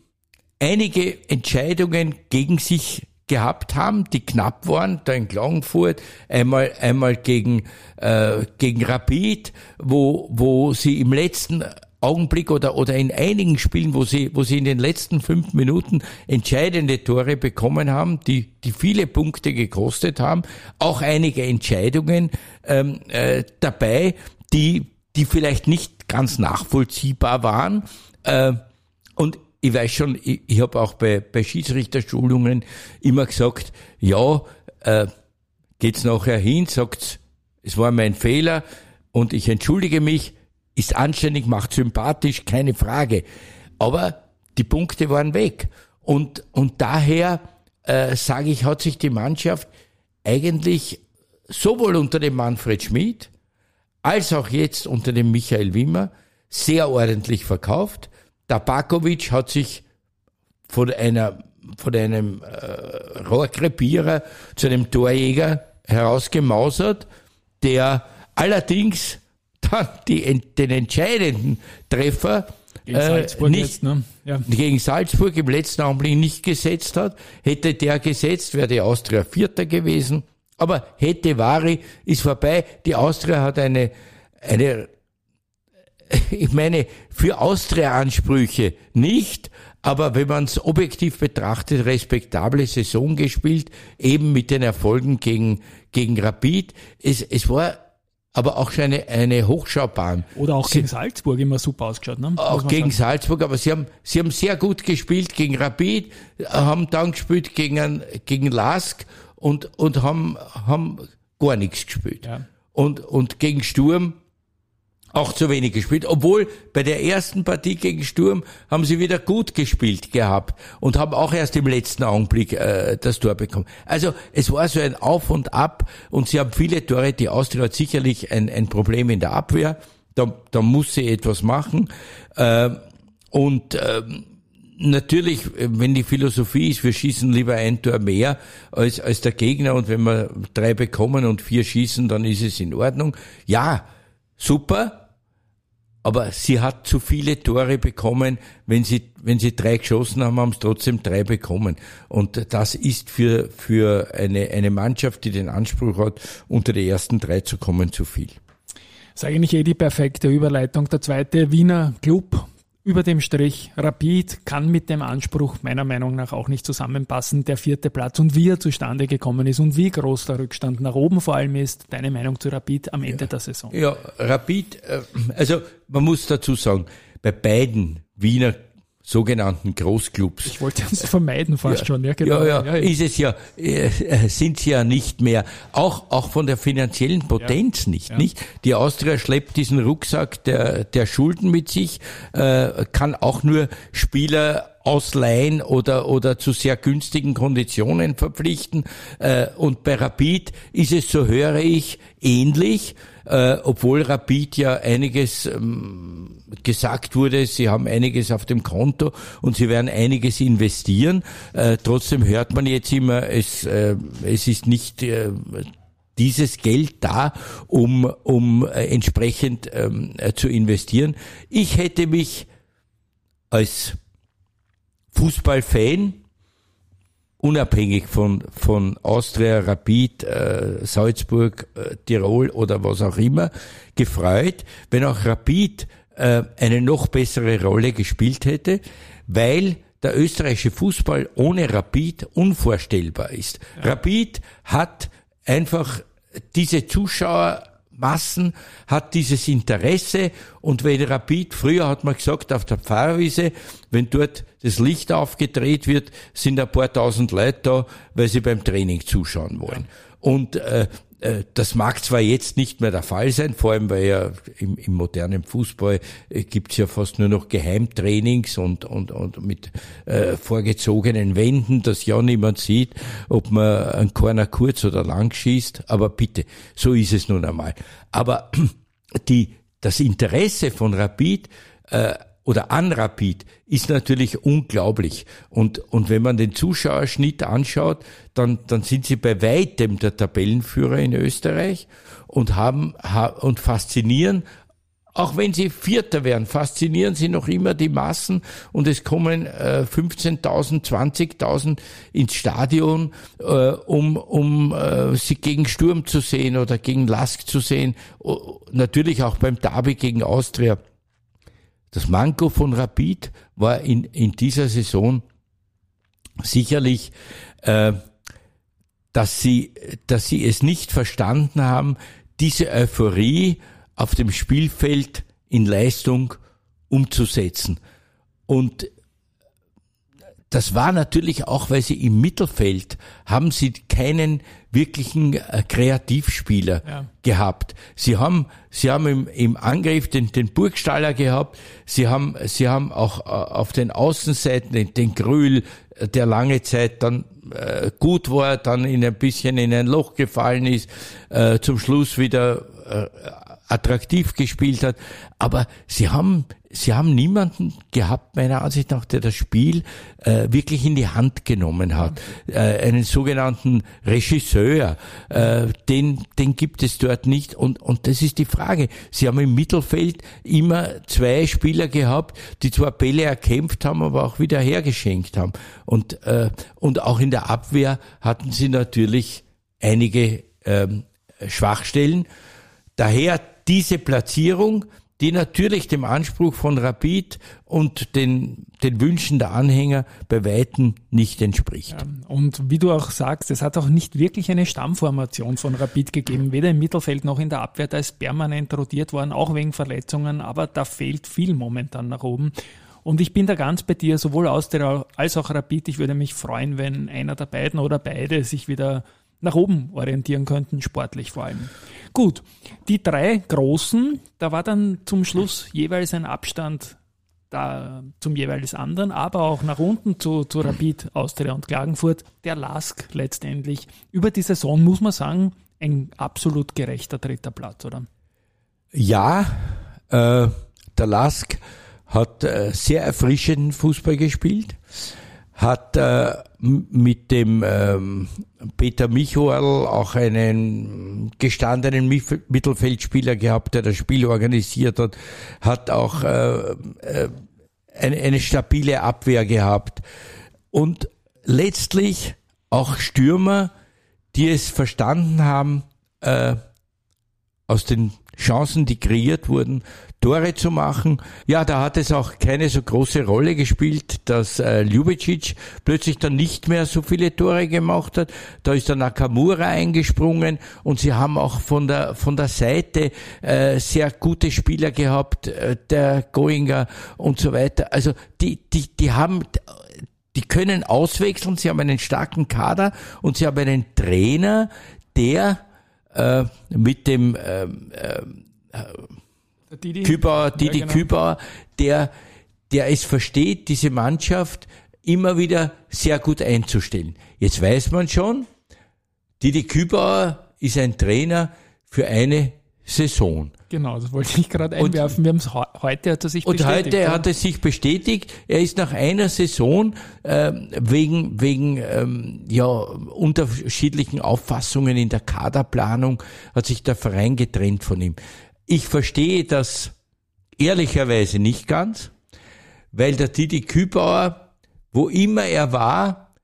S2: einige Entscheidungen gegen sich gehabt haben, die knapp waren, da in Klagenfurt, einmal, einmal gegen, äh, gegen Rapid, wo, wo sie im letzten Augenblick oder, oder in einigen Spielen, wo sie, wo sie in den letzten fünf Minuten entscheidende Tore bekommen haben, die, die viele Punkte gekostet haben, auch einige Entscheidungen ähm, äh, dabei, die, die vielleicht nicht ganz nachvollziehbar waren. Äh, und ich weiß schon, ich, ich habe auch bei, bei Schiedsrichterschulungen immer gesagt, ja, äh, geht's nachher hin, sagt's, es war mein Fehler und ich entschuldige mich, ist anständig, macht sympathisch, keine Frage. Aber die Punkte waren weg. Und, und daher äh, sage ich, hat sich die Mannschaft eigentlich sowohl unter dem Manfred Schmid als auch jetzt unter dem Michael Wimmer sehr ordentlich verkauft. Tabakovic hat sich von einer von einem äh, Rohrkrepierer zu einem Torjäger herausgemausert, der allerdings dann die, den entscheidenden Treffer
S1: gegen äh, Salzburg,
S2: nicht, jetzt, ne? ja. gegen Salzburg im letzten Augenblick nicht gesetzt hat. Hätte der gesetzt, wäre die Austria Vierter gewesen. Aber hätte Vari, ist vorbei. Die Austria hat eine, eine *laughs* ich meine, für Austria-Ansprüche nicht, aber wenn man es objektiv betrachtet, respektable Saison gespielt, eben mit den Erfolgen gegen, gegen Rapid. Es, es war aber auch schon eine, eine Hochschaubahn.
S1: Oder auch gegen Salzburg immer super ausgeschaut, ne?
S2: Auch gegen sagen. Salzburg, aber sie haben, sie haben sehr gut gespielt gegen Rapid, haben dann gespielt gegen, gegen Lask und, und haben, haben gar nichts gespielt. Ja. Und, und gegen Sturm auch zu wenig gespielt, obwohl bei der ersten Partie gegen Sturm haben sie wieder gut gespielt gehabt und haben auch erst im letzten Augenblick äh, das Tor bekommen. Also es war so ein Auf und Ab und sie haben viele Tore. Die Austria hat sicherlich ein, ein Problem in der Abwehr. Da, da muss sie etwas machen. Äh, und äh, natürlich, wenn die Philosophie ist, wir schießen lieber ein Tor mehr als, als der Gegner und wenn wir drei bekommen und vier schießen, dann ist es in Ordnung. Ja, super, aber sie hat zu viele Tore bekommen. Wenn sie, wenn sie drei geschossen haben, haben sie trotzdem drei bekommen. Und das ist für, für eine, eine Mannschaft, die den Anspruch hat, unter die ersten drei zu kommen, zu viel.
S1: Das ist eigentlich eh die perfekte Überleitung. Der zweite Wiener Club über dem Strich. Rapid kann mit dem Anspruch meiner Meinung nach auch nicht zusammenpassen, der vierte Platz und wie er zustande gekommen ist und wie groß der Rückstand nach oben vor allem ist. Deine Meinung zu Rapid am Ende
S2: ja.
S1: der Saison?
S2: Ja, Rapid, äh, also man muss dazu sagen, bei beiden Wiener sogenannten Großclubs.
S1: Ich wollte es vermeiden fast
S2: ja,
S1: schon,
S2: ja genau. Ja, ja, ist es ja, äh, sind sie ja nicht mehr. Auch, auch von der finanziellen Potenz nicht, nicht? Die Austria schleppt diesen Rucksack der, der Schulden mit sich, äh, kann auch nur Spieler ausleihen oder, oder zu sehr günstigen Konditionen verpflichten. Äh, und bei Rapid ist es, so höre ich, ähnlich äh, obwohl Rapid ja einiges ähm, gesagt wurde, sie haben einiges auf dem Konto und sie werden einiges investieren. Äh, trotzdem hört man jetzt immer, es, äh, es ist nicht äh, dieses Geld da, um, um äh, entsprechend ähm, äh, zu investieren. Ich hätte mich als Fußballfan unabhängig von, von Austria, Rapid, äh, Salzburg, äh, Tirol oder was auch immer, gefreut, wenn auch Rapid äh, eine noch bessere Rolle gespielt hätte, weil der österreichische Fußball ohne Rapid unvorstellbar ist. Ja. Rapid hat einfach diese Zuschauer Massen hat dieses Interesse und wenn Rapid, früher hat man gesagt auf der Pfarrwiese, wenn dort das Licht aufgedreht wird, sind ein paar tausend Leute da, weil sie beim Training zuschauen wollen. Und äh, das mag zwar jetzt nicht mehr der Fall sein, vor allem weil ja im, im modernen Fußball äh, gibt's ja fast nur noch Geheimtrainings und, und, und mit äh, vorgezogenen Wänden, dass ja niemand sieht, ob man einen Corner kurz oder lang schießt. Aber bitte, so ist es nun einmal. Aber *clears throat* die, das Interesse von Rapid äh, oder an Rapid ist natürlich unglaublich. Und, und wenn man den Zuschauerschnitt anschaut, dann, dann sind sie bei weitem der Tabellenführer in Österreich und haben, und faszinieren auch wenn sie Vierter wären, faszinieren sie noch immer die Massen und es kommen äh, 15.000, 20.000 ins Stadion, äh, um, um äh, sie gegen Sturm zu sehen oder gegen Lask zu sehen. Natürlich auch beim Derby gegen Austria. Das Manko von Rapid war in, in dieser Saison sicherlich, äh, dass sie, dass sie es nicht verstanden haben, diese Euphorie auf dem Spielfeld in Leistung umzusetzen. Und das war natürlich auch, weil sie im Mittelfeld haben sie keinen wirklichen äh, Kreativspieler ja. gehabt. Sie haben, sie haben im, im Angriff den, den Burgstaller gehabt. Sie haben, sie haben auch äh, auf den Außenseiten den, den Grühl, äh, der lange Zeit dann äh, gut war, dann in ein bisschen in ein Loch gefallen ist, äh, zum Schluss wieder äh, attraktiv gespielt hat. Aber sie haben, sie haben niemanden gehabt, meiner Ansicht nach, der das Spiel äh, wirklich in die Hand genommen hat. Äh, einen sogenannten Regisseur, äh, den, den gibt es dort nicht. Und, und das ist die Frage. Sie haben im Mittelfeld immer zwei Spieler gehabt, die zwar Bälle erkämpft haben, aber auch wieder hergeschenkt haben. Und, äh, und auch in der Abwehr hatten sie natürlich einige ähm, Schwachstellen. Daher diese Platzierung, die natürlich dem Anspruch von Rapid und den, den Wünschen der Anhänger bei Weitem nicht entspricht. Ja,
S1: und wie du auch sagst, es hat auch nicht wirklich eine Stammformation von Rapid gegeben, weder im Mittelfeld noch in der Abwehr. Da ist permanent rotiert worden, auch wegen Verletzungen, aber da fehlt viel momentan nach oben. Und ich bin da ganz bei dir, sowohl Austria als auch Rapid. Ich würde mich freuen, wenn einer der beiden oder beide sich wieder nach oben orientieren könnten, sportlich vor allem. Gut, die drei großen, da war dann zum Schluss jeweils ein Abstand da zum jeweils anderen, aber auch nach unten zu, zu Rapid, Austria und Klagenfurt, der Lask letztendlich. Über die Saison muss man sagen, ein absolut gerechter dritter Platz, oder?
S2: Ja, äh, der Lask hat äh, sehr erfrischenden Fußball gespielt hat äh, mit dem ähm, Peter Michoel auch einen gestandenen Mittelfeldspieler gehabt, der das Spiel organisiert hat, hat auch äh, äh, eine, eine stabile Abwehr gehabt. Und letztlich auch Stürmer, die es verstanden haben, äh, aus den Chancen, die kreiert wurden, Tore zu machen. Ja, da hat es auch keine so große Rolle gespielt, dass äh, Ljubicic plötzlich dann nicht mehr so viele Tore gemacht hat. Da ist der Nakamura eingesprungen und sie haben auch von der von der Seite äh, sehr gute Spieler gehabt, äh, der Goinger und so weiter. Also die die die haben die können auswechseln, sie haben einen starken Kader und sie haben einen Trainer, der äh, mit dem ähm, äh, äh, Didi, Kübauer, Didi ja, genau. Kübauer, der, der es versteht, diese Mannschaft immer wieder sehr gut einzustellen. Jetzt weiß man schon, Didi Kübauer ist ein Trainer für eine Saison.
S1: Genau, das wollte ich gerade einwerfen. Wir haben es heute hat er sich
S2: und bestätigt. Und heute
S1: ja?
S2: hat er sich bestätigt. Er ist nach einer Saison äh, wegen wegen ähm, ja unterschiedlichen Auffassungen in der Kaderplanung hat sich der Verein getrennt von ihm. Ich verstehe das ehrlicherweise nicht ganz, weil der Didi Kübauer, wo immer er war,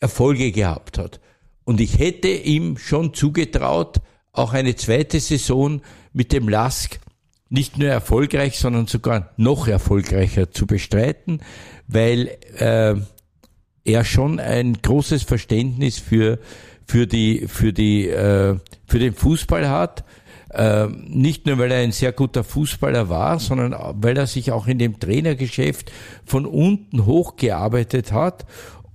S2: Erfolge gehabt hat. Und ich hätte ihm schon zugetraut, auch eine zweite Saison mit dem Lask nicht nur erfolgreich, sondern sogar noch erfolgreicher zu bestreiten, weil äh, er schon ein großes Verständnis für für die für die äh, für den Fußball hat. Äh, nicht nur, weil er ein sehr guter Fußballer war, sondern weil er sich auch in dem Trainergeschäft von unten hochgearbeitet hat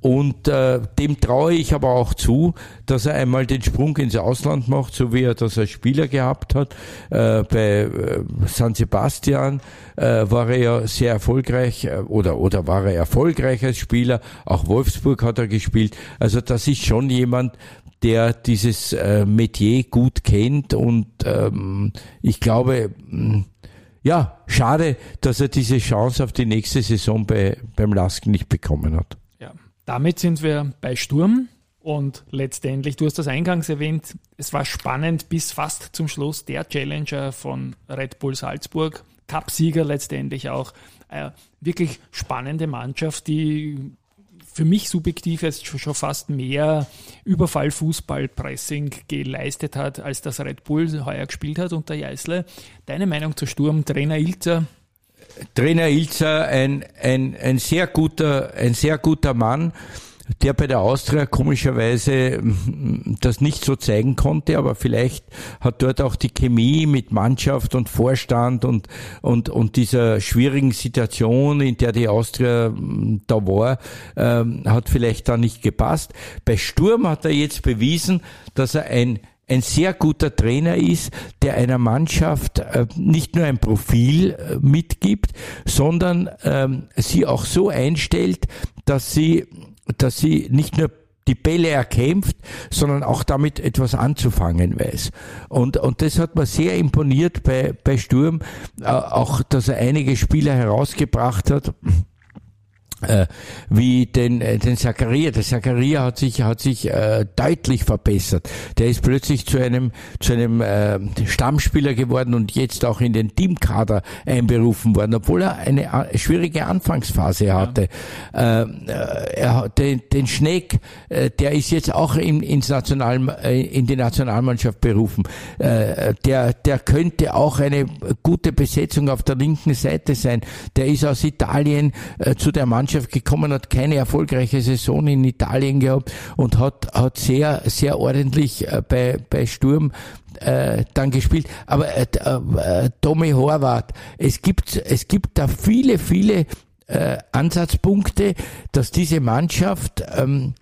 S2: Und äh, dem traue ich aber auch zu, dass er einmal den Sprung ins Ausland macht, so wie er das als Spieler gehabt hat. Äh, bei äh, San Sebastian äh, war er ja sehr erfolgreich äh, oder, oder war er erfolgreich als Spieler. Auch Wolfsburg hat er gespielt. Also das ist schon jemand, der dieses äh, Metier gut kennt und ähm, ich glaube, mm, ja, schade, dass er diese Chance auf die nächste Saison bei, beim Lasken nicht bekommen hat.
S1: Damit sind wir bei Sturm und letztendlich, du hast das eingangs erwähnt, es war spannend bis fast zum Schluss der Challenger von Red Bull Salzburg, Cupsieger letztendlich auch. Äh, wirklich spannende Mannschaft, die für mich subjektiv jetzt schon fast mehr Überfall, Fußball, Pressing geleistet hat, als das Red Bull heuer gespielt hat unter Jeißle. Deine Meinung zu Sturm, Trainer Ilzer,
S2: Trainer Ilzer ein, ein, ein sehr guter, ein sehr guter Mann, der bei der Austria komischerweise mm, das nicht so zeigen konnte, aber vielleicht hat dort auch die Chemie mit Mannschaft und Vorstand und, und, und dieser schwierigen Situation, in der die Austria mm, da war, ähm, hat vielleicht da nicht gepasst. Bei Sturm hat er jetzt bewiesen, dass er ein ein sehr guter Trainer ist, der einer Mannschaft äh, nicht nur ein Profil äh, mitgibt, sondern ähm, sie auch so einstellt, dass sie, dass sie nicht nur die Bälle erkämpft, sondern auch damit etwas anzufangen weiß. Und, und das hat mir sehr imponiert bei, bei Sturm, äh, auch dass er einige Spieler herausgebracht hat, äh, wie den, äh, den Zakaria. Der Zakaria hat sich, hat sich äh, deutlich verbessert. Der ist plötzlich zu einem, zu einem äh, Stammspieler geworden und jetzt auch in den Teamkader einberufen worden, obwohl er eine schwierige Anfangsphase hatte. Ja. Äh, er hat den, den Schneck, äh, der ist jetzt auch in, ins National, äh, in die Nationalmannschaft berufen. Äh, der, der könnte auch eine gute Besetzung auf der linken Seite sein. Der ist aus Italien äh, zu der Mannschaft Mannschaft gekommen, hat keine erfolgreiche Saison in Italien gehabt und hat, hat sehr, sehr ordentlich äh, bei, bei Sturm äh, dann gespielt. Aber äh, äh, Tommy Horvath, es gibt, es gibt da viele, viele äh, Ansatzpunkte, dass diese Mannschaft ähm,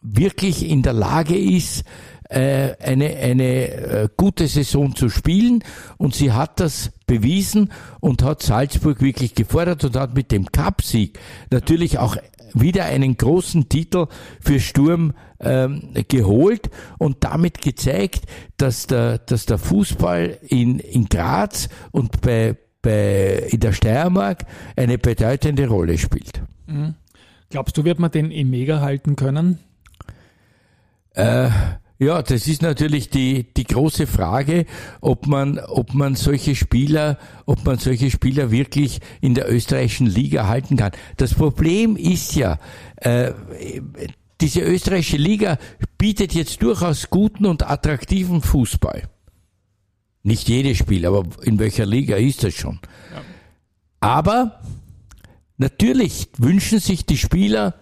S2: wirklich in der Lage ist, äh, eine, eine äh, gute Saison zu spielen und sie hat das bewiesen und hat Salzburg wirklich gefordert und hat mit dem Cupsieg natürlich auch wieder einen großen Titel für Sturm ähm, geholt und damit gezeigt, dass der, dass der Fußball in, in Graz und bei, bei, in der Steiermark eine bedeutende Rolle spielt. Mhm.
S1: Glaubst du, wird man den im Mega halten können?
S2: Äh, ja, das ist natürlich die, die große Frage, ob man, ob man solche Spieler, ob man solche Spieler wirklich in der österreichischen Liga halten kann. Das Problem ist ja, äh, diese österreichische Liga bietet jetzt durchaus guten und attraktiven Fußball. Nicht jedes Spiel, aber in welcher Liga ist das schon? Ja. Aber natürlich wünschen sich die Spieler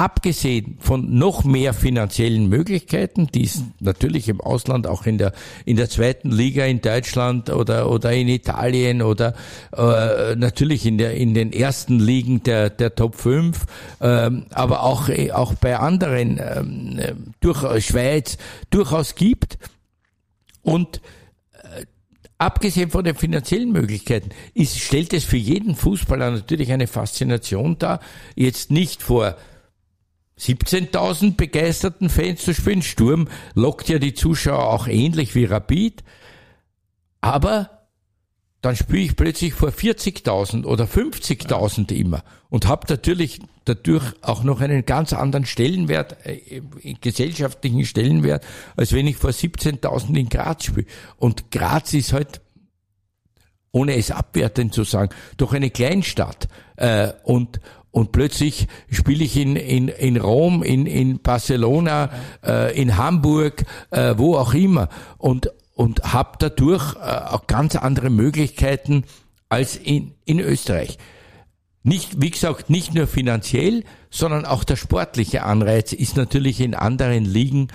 S2: abgesehen von noch mehr finanziellen Möglichkeiten, die es natürlich im Ausland auch in der in der zweiten Liga in Deutschland oder oder in Italien oder äh, natürlich in der in den ersten Ligen der der Top 5, ähm, aber auch auch bei anderen ähm, durch Schweiz durchaus gibt. Und äh, Abgesehen von den finanziellen Möglichkeiten ist, stellt es für jeden Fußballer natürlich eine Faszination dar, jetzt nicht vor 17.000 begeisterten Fans zu spielen. Sturm lockt ja die Zuschauer auch ähnlich wie Rapid. Aber dann spiele ich plötzlich vor 40.000 oder 50.000 immer und habe natürlich dadurch auch noch einen ganz anderen Stellenwert, äh, gesellschaftlichen Stellenwert, als wenn ich vor 17.000 in Graz spiele. Und Graz ist halt, ohne es abwertend zu sagen, doch eine Kleinstadt. Äh, und, und plötzlich spiele ich in, in, in Rom, in, in Barcelona, äh, in Hamburg, äh, wo auch immer und, und habe dadurch äh, auch ganz andere Möglichkeiten als in, in Österreich. Nicht, wie gesagt, nicht nur finanziell, sondern auch der sportliche Anreiz ist natürlich in anderen Ligen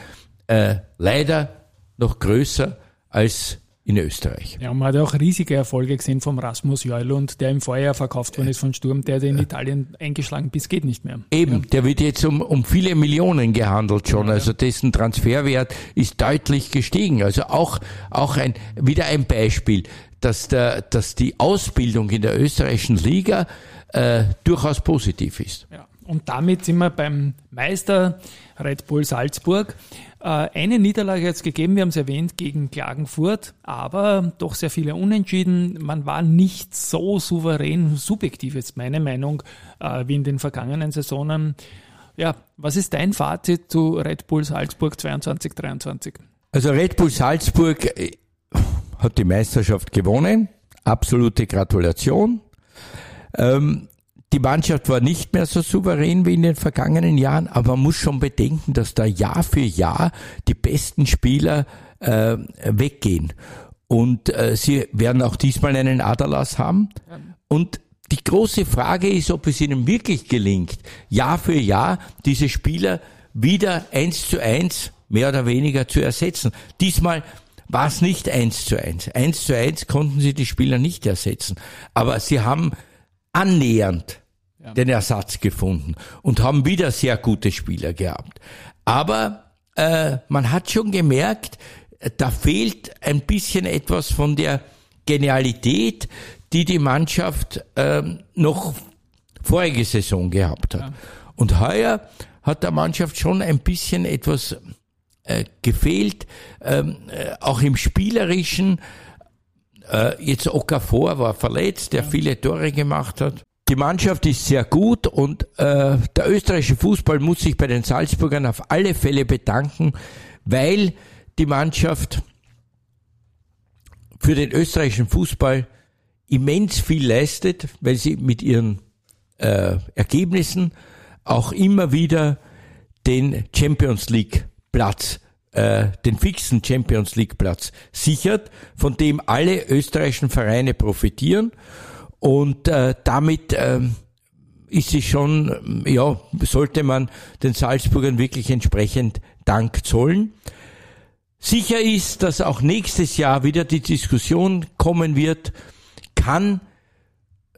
S2: äh, leider noch größer als in Österreich.
S1: Ja, man hat ja auch riesige Erfolge gesehen vom Rasmus Jörlund, der im Vorjahr verkauft worden ist von Sturm, der in Italien eingeschlagen bis geht nicht mehr.
S2: Eben, ja. der wird jetzt um, um viele Millionen gehandelt schon, also dessen Transferwert ist deutlich gestiegen. Also auch, auch ein, wieder ein Beispiel, dass der, dass die Ausbildung in der österreichischen Liga äh, durchaus positiv ist.
S1: Ja. Und damit sind wir beim Meister Red Bull Salzburg. Äh, eine Niederlage jetzt gegeben, wir haben es erwähnt, gegen Klagenfurt, aber doch sehr viele Unentschieden. Man war nicht so souverän, subjektiv jetzt meine Meinung, äh, wie in den vergangenen Saisonen. Ja, was ist dein Fazit zu Red Bull Salzburg 22, 23?
S2: Also Red Bull Salzburg äh, hat die Meisterschaft gewonnen. Absolute Gratulation. Ähm, die Mannschaft war nicht mehr so souverän wie in den vergangenen Jahren, aber man muss schon bedenken, dass da Jahr für Jahr die besten Spieler äh, weggehen. Und äh, sie werden auch diesmal einen Aderlass haben. Und die große Frage ist, ob es ihnen wirklich gelingt, Jahr für Jahr diese Spieler wieder eins zu eins mehr oder weniger zu ersetzen. Diesmal war es nicht eins zu eins. Eins zu eins konnten sie die Spieler nicht ersetzen. Aber sie haben annähernd ja. den Ersatz gefunden und haben wieder sehr gute Spieler gehabt. Aber äh, man hat schon gemerkt, da fehlt ein bisschen etwas von der Genialität, die die Mannschaft äh, noch vorige Saison gehabt hat. Ja. Und heuer hat der Mannschaft schon ein bisschen etwas äh, gefehlt, ähm, äh, auch im Spielerischen. Äh, jetzt Okafor war verletzt, der viele Tore gemacht hat. Die Mannschaft ist sehr gut und äh, der österreichische Fußball muss sich bei den Salzburgern auf alle Fälle bedanken, weil die Mannschaft für den österreichischen Fußball immens viel leistet, weil sie mit ihren äh, Ergebnissen auch immer wieder den Champions League Platz, äh, den fixen Champions League Platz sichert, von dem alle österreichischen Vereine profitieren. Und äh, damit äh, ist sie schon, ja, sollte man den Salzburgern wirklich entsprechend Dank zollen. Sicher ist, dass auch nächstes Jahr wieder die Diskussion kommen wird, kann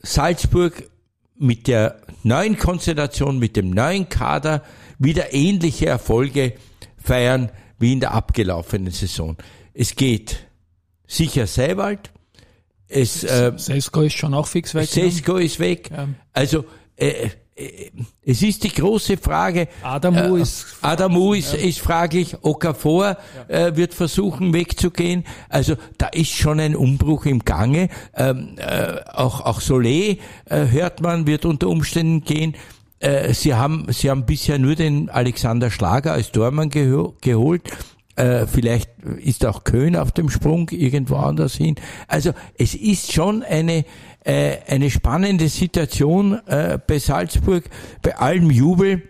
S2: Salzburg mit der neuen Konstellation, mit dem neuen Kader wieder ähnliche Erfolge feiern wie in der abgelaufenen Saison. Es geht sicher Seiwald,
S1: es, äh, Sesko ist schon auch fix weg.
S2: Sesko ist weg. Ja. Also äh, äh, es ist die große Frage.
S1: Adamu äh, ist
S2: Adamu ist, ja. ist fraglich. Okafor ja. äh, wird versuchen wegzugehen. Also da ist schon ein Umbruch im Gange. Ähm, äh, auch auch Solé äh, hört man wird unter Umständen gehen. Äh, sie haben sie haben bisher nur den Alexander Schlager als Tormann geholt. Äh, vielleicht ist auch Köln auf dem Sprung irgendwo anders hin. Also es ist schon eine äh, eine spannende Situation äh, bei Salzburg, bei allem Jubel.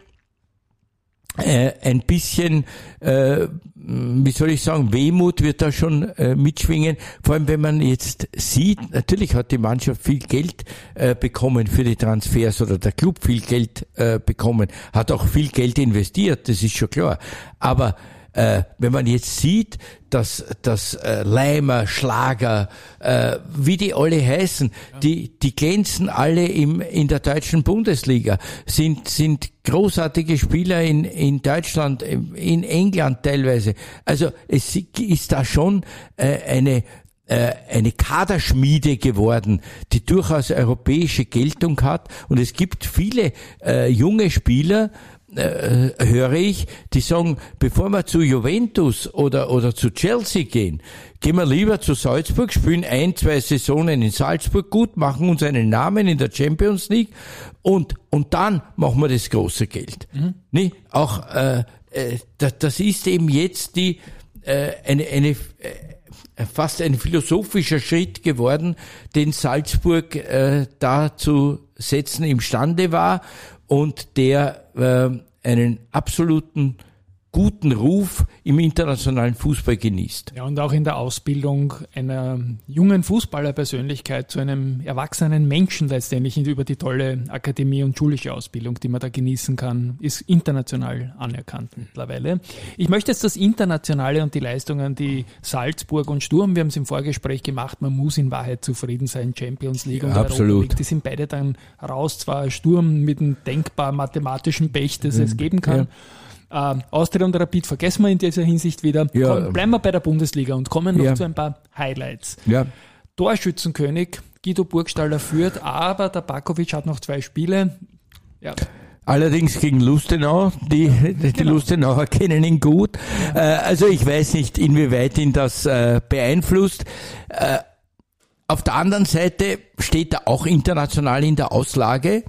S2: Äh, ein bisschen, äh, wie soll ich sagen, Wehmut wird da schon äh, mitschwingen. Vor allem, wenn man jetzt sieht, natürlich hat die Mannschaft viel Geld äh, bekommen für die Transfers oder der Club viel Geld äh, bekommen, hat auch viel Geld investiert, das ist schon klar. Aber äh, wenn man jetzt sieht, dass, dass äh, Leimer, Schlager, äh, wie die alle heißen, ja. die, die glänzen alle im, in der deutschen Bundesliga, sind, sind großartige Spieler in, in Deutschland, in England teilweise. Also es ist da schon äh, eine äh, eine Kaderschmiede geworden, die durchaus europäische Geltung hat. Und es gibt viele äh, junge Spieler, äh, höre ich, die sagen, bevor wir zu Juventus oder, oder zu Chelsea gehen, gehen wir lieber zu Salzburg, spielen ein, zwei Saisonen in Salzburg gut, machen uns einen Namen in der Champions League und, und dann machen wir das große Geld. Mhm. Nee, auch äh, äh, das, das ist eben jetzt die äh, eine, eine äh, fast ein philosophischer Schritt geworden, den Salzburg äh, da zu setzen imstande war und der äh, einen absoluten guten Ruf im internationalen Fußball genießt.
S1: Ja, und auch in der Ausbildung einer jungen Fußballerpersönlichkeit zu einem erwachsenen Menschen letztendlich über die tolle Akademie und schulische Ausbildung, die man da genießen kann, ist international anerkannt mittlerweile. Ich möchte jetzt das Internationale und die Leistungen, die Salzburg und Sturm, wir haben es im Vorgespräch gemacht, man muss in Wahrheit zufrieden sein, Champions League und
S2: ja, Absolut.
S1: League, die sind beide dann raus, zwar Sturm mit einem denkbar mathematischen Pech, das es geben kann. Ja äh, Austria und Rapid vergessen wir in dieser Hinsicht wieder. Ja. Komm, bleiben wir bei der Bundesliga und kommen noch ja. zu ein paar Highlights.
S2: Ja.
S1: Torschützenkönig Guido Burgstaller führt, aber der Bakovic hat noch zwei Spiele.
S2: Ja. Allerdings gegen Lustenau, die, die genau. Lustenauer kennen ihn gut. Ja. Äh, also ich weiß nicht, inwieweit ihn das äh, beeinflusst. Äh, auf der anderen Seite steht er auch international in der Auslage.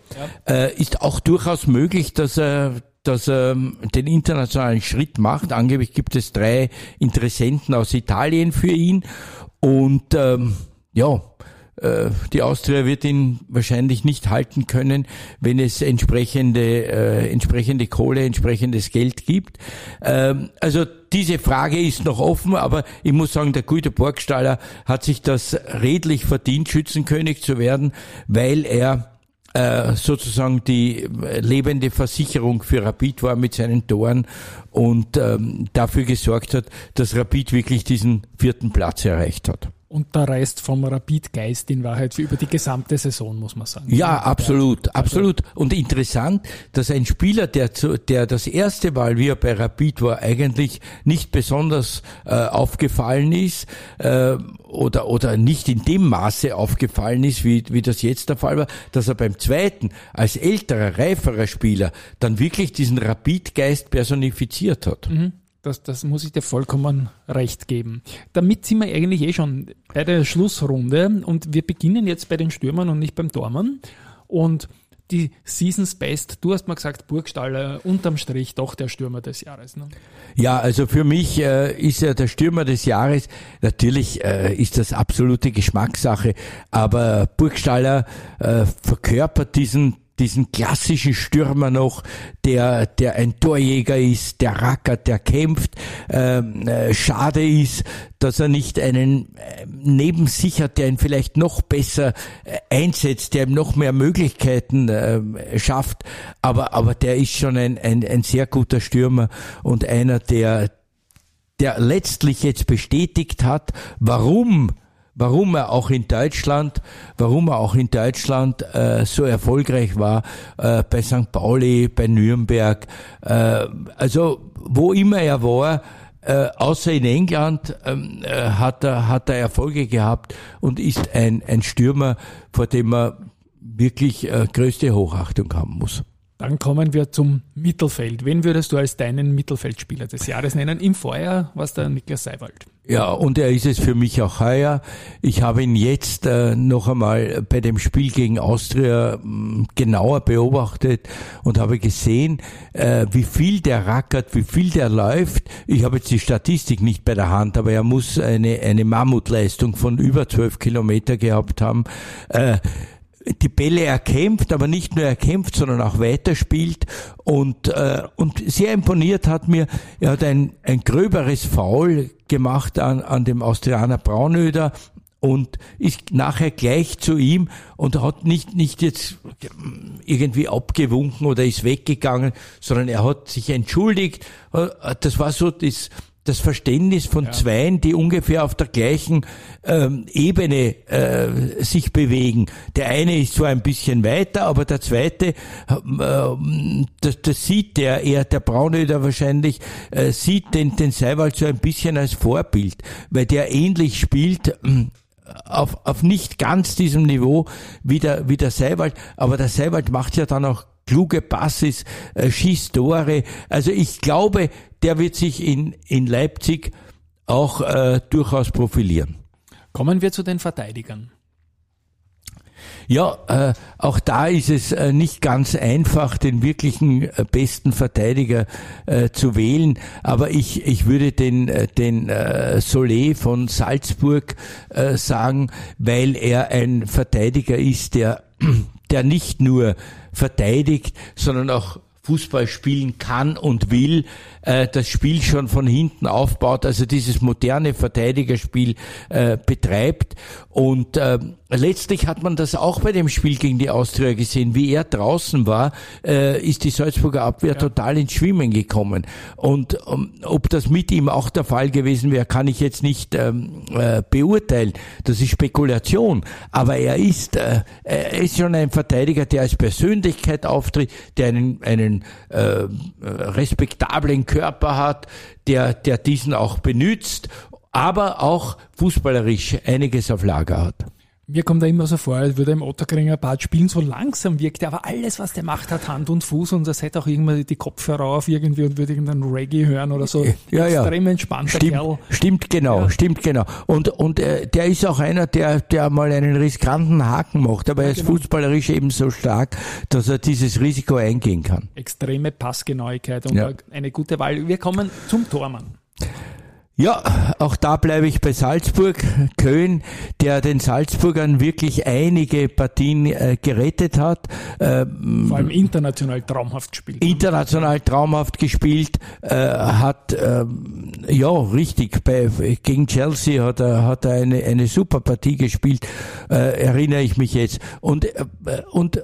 S2: Ja. Äh, ist auch durchaus möglich, dass er dass er den internationalen Schritt macht. Angeblich gibt es drei Interessenten aus Italien für ihn. Und ähm, ja, äh, die Austria wird ihn wahrscheinlich nicht halten können, wenn es entsprechende, äh, entsprechende Kohle, entsprechendes Geld gibt. Ähm, also diese Frage ist noch offen, aber ich muss sagen, der gute Burgstaller hat sich das redlich verdient, Schützenkönig zu werden, weil er äh, sozusagen die lebende Versicherung für Rapid war mit seinen Toren und ähm, dafür gesorgt hat, dass Rapid wirklich diesen vierten Platz erreicht hat.
S1: Und da reist vom Rapid-Geist in Wahrheit über die gesamte Saison, muss man sagen.
S2: Ja, absolut, absolut. Und interessant, dass ein Spieler, der, zu, der das erste Mal, wie er bei Rapid war, eigentlich nicht besonders äh, aufgefallen ist äh, oder, oder nicht in dem Maße aufgefallen ist, wie, wie das jetzt der Fall war, dass er beim zweiten, als älterer, reiferer Spieler, dann wirklich diesen Rapid-Geist personifiziert hat.
S1: Mhm. Das, das muss ich dir vollkommen recht geben. Damit sind wir eigentlich eh schon bei der Schlussrunde und wir beginnen jetzt bei den Stürmern und nicht beim Tormann. Und die Seasons Best, du hast mal gesagt, Burgstaller unterm Strich doch der Stürmer des Jahres. Ne?
S2: Ja, also für mich äh, ist er der Stürmer des Jahres. Natürlich äh, ist das absolute Geschmackssache, aber Burgstaller äh, verkörpert diesen diesen klassischen Stürmer noch, der, der ein Torjäger ist, der rackert, der kämpft. Ähm, äh, schade ist, dass er nicht einen äh, neben sich hat, der ihn vielleicht noch besser äh, einsetzt, der ihm noch mehr Möglichkeiten äh, schafft. Aber, aber der ist schon ein, ein, ein sehr guter Stürmer und einer, der, der letztlich jetzt bestätigt hat, warum warum er auch in Deutschland, warum er auch in Deutschland äh, so erfolgreich war äh, bei St. Pauli, bei Nürnberg, äh, also wo immer er war, äh, außer in England ähm, äh, hat er hat er Erfolge gehabt und ist ein ein Stürmer, vor dem man wirklich äh, größte Hochachtung haben muss.
S1: Dann kommen wir zum Mittelfeld. Wen würdest du als deinen Mittelfeldspieler des Jahres nennen? Im Vorjahr war es der Niklas Seiwald.
S2: Ja, und er ist es für mich auch heuer. Ich habe ihn jetzt äh, noch einmal bei dem Spiel gegen Austria mh, genauer beobachtet und habe gesehen, äh, wie viel der rackert, wie viel der läuft. Ich habe jetzt die Statistik nicht bei der Hand, aber er muss eine, eine Mammutleistung von über zwölf Kilometer gehabt haben. Äh, die Bälle erkämpft, aber nicht nur erkämpft, sondern auch weiterspielt. Und, äh, und sehr imponiert hat mir, er hat ein, ein gröberes Foul gemacht an, an dem Austrianer Braunöder und ist nachher gleich zu ihm und hat nicht, nicht jetzt irgendwie abgewunken oder ist weggegangen, sondern er hat sich entschuldigt. Das war so das, das Verständnis von ja. Zweien, die ungefähr auf der gleichen ähm, Ebene äh, sich bewegen. Der eine ist zwar ein bisschen weiter, aber der zweite, äh, das, das sieht der, eher der Braunöder wahrscheinlich, äh, sieht den, den Seiwald so ein bisschen als Vorbild, weil der ähnlich spielt. Äh, auf, auf nicht ganz diesem Niveau wie der, wie der Seiwald, aber der Seiwald macht ja dann auch kluge Passes, äh, schießt Tore. Also ich glaube, der wird sich in, in Leipzig auch äh, durchaus profilieren.
S1: Kommen wir zu den Verteidigern.
S2: Ja, äh, auch da ist es äh, nicht ganz einfach, den wirklichen äh, besten Verteidiger äh, zu wählen. Aber ich, ich würde den, äh, den äh, Solé von Salzburg äh, sagen, weil er ein Verteidiger ist, der, *clears throat* der nicht nur verteidigt, sondern auch Fußball spielen kann und will, äh, das Spiel schon von hinten aufbaut, also dieses moderne Verteidigerspiel äh, betreibt. Und äh, letztlich hat man das auch bei dem Spiel gegen die Austria gesehen. Wie er draußen war, äh, ist die Salzburger Abwehr ja. total ins Schwimmen gekommen. Und um, ob das mit ihm auch der Fall gewesen wäre, kann ich jetzt nicht ähm, äh, beurteilen. Das ist Spekulation. Aber er ist, äh, er ist schon ein Verteidiger, der als Persönlichkeit auftritt, der einen, einen äh, respektablen Körper hat, der, der diesen auch benützt, aber auch fußballerisch einiges auf Lager hat.
S1: Mir kommt da immer so vor, als würde im Otterkringer Bad spielen, so langsam wirkt er, aber alles, was der macht, hat Hand und Fuß und das hätte auch irgendwann die Kopfhörer auf irgendwie und würde irgendeinen Reggae hören oder so.
S2: Ja, Extrem ja. entspannter stimmt, Kerl. Stimmt genau, ja. stimmt genau. Und, und äh, der ist auch einer, der, der mal einen riskanten Haken macht, aber er ist genau. fußballerisch eben so stark, dass er dieses Risiko eingehen kann.
S1: Extreme Passgenauigkeit und ja. eine gute Wahl. Wir kommen zum Tormann.
S2: Ja, auch da bleibe ich bei Salzburg. Köln, der den Salzburgern wirklich einige Partien äh, gerettet hat.
S1: Ähm, Vor allem international traumhaft gespielt.
S2: International traumhaft gespielt, äh, hat äh, ja richtig bei gegen Chelsea hat er hat er eine eine super Partie gespielt. Äh, erinnere ich mich jetzt und äh, und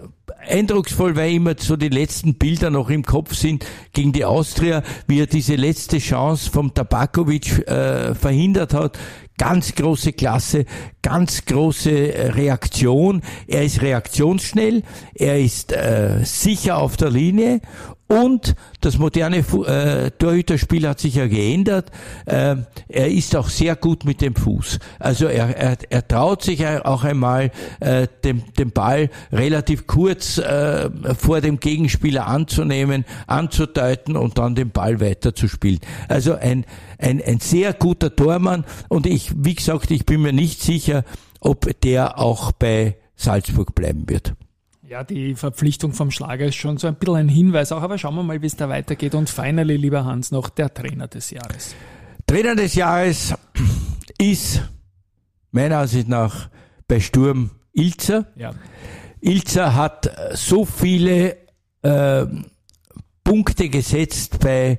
S2: eindrucksvoll, weil immer so die letzten Bilder noch im Kopf sind gegen die Austria, wie er diese letzte Chance vom Tabakovic äh, verhindert hat. Ganz große Klasse, ganz große äh, Reaktion. Er ist reaktionsschnell, er ist äh, sicher auf der Linie und das moderne äh, Torhüterspiel hat sich ja geändert. Äh, er ist auch sehr gut mit dem Fuß. Also er, er, er traut sich auch einmal, äh, den, den Ball relativ kurz äh, vor dem Gegenspieler anzunehmen, anzudeuten und dann den Ball weiterzuspielen. Also ein, ein, ein sehr guter Tormann. Und ich, wie gesagt, ich bin mir nicht sicher, ob der auch bei Salzburg bleiben wird.
S1: Ja, die Verpflichtung vom Schlager ist schon so ein bisschen ein Hinweis auch, aber schauen wir mal, wie es da weitergeht. Und finally, lieber Hans, noch der Trainer des Jahres.
S2: Trainer des Jahres ist meiner Ansicht nach bei Sturm Ilzer. Ja. Ilzer hat so viele äh, Punkte gesetzt bei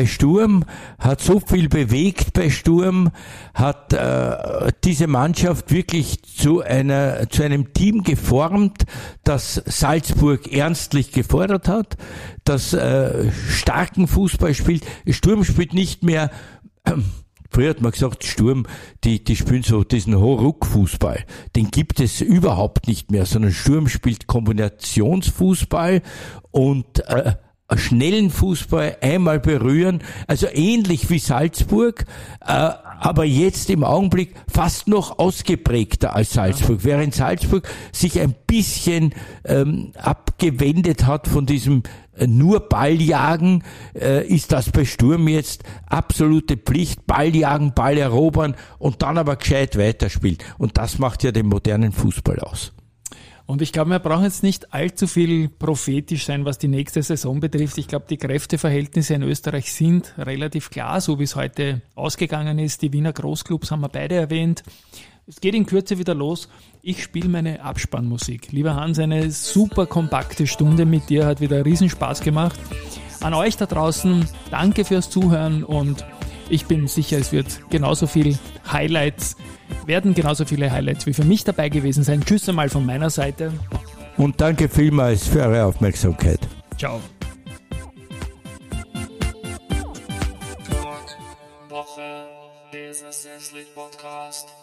S2: bei Sturm, hat so viel bewegt bei Sturm, hat äh, diese Mannschaft wirklich zu einer zu einem Team geformt, das Salzburg ernstlich gefordert hat, das äh, starken Fußball spielt. Sturm spielt nicht mehr äh, *clears throat* Früher hat man gesagt, Sturm, die, die spielen so diesen Horuck-Fußball. Den gibt es überhaupt nicht mehr, sondern Sturm spielt Kombinationsfußball und äh, schnellen Fußball einmal berühren, also ähnlich wie Salzburg, äh, aber jetzt im Augenblick fast noch ausgeprägter als Salzburg, während Salzburg sich ein bisschen ähm, abgewendet hat von diesem äh, nur Balljagen, äh, ist das bei Sturm jetzt absolute Pflicht, Balljagen, Ball erobern und dann aber gescheit weiterspielen. Und das macht ja den modernen Fußball aus.
S1: Und ich glaube, wir brauchen jetzt nicht allzu viel prophetisch sein, was die nächste Saison betrifft. Ich glaube, die Kräfteverhältnisse in Österreich sind relativ klar, so wie es heute ausgegangen ist. Die Wiener Großclubs haben wir beide erwähnt. Es geht in Kürze wieder los. Ich spiele meine Abspannmusik. Lieber Hans, eine super kompakte Stunde mit dir hat wieder riesen Spaß gemacht. An euch da draußen, danke fürs Zuhören und ich bin sicher, es wird genauso viel Highlights werden genauso viele Highlights wie für mich dabei gewesen sein. Tschüss einmal von meiner Seite.
S2: Und danke vielmals für eure Aufmerksamkeit.
S1: Ciao. Woche, dieser Podcast.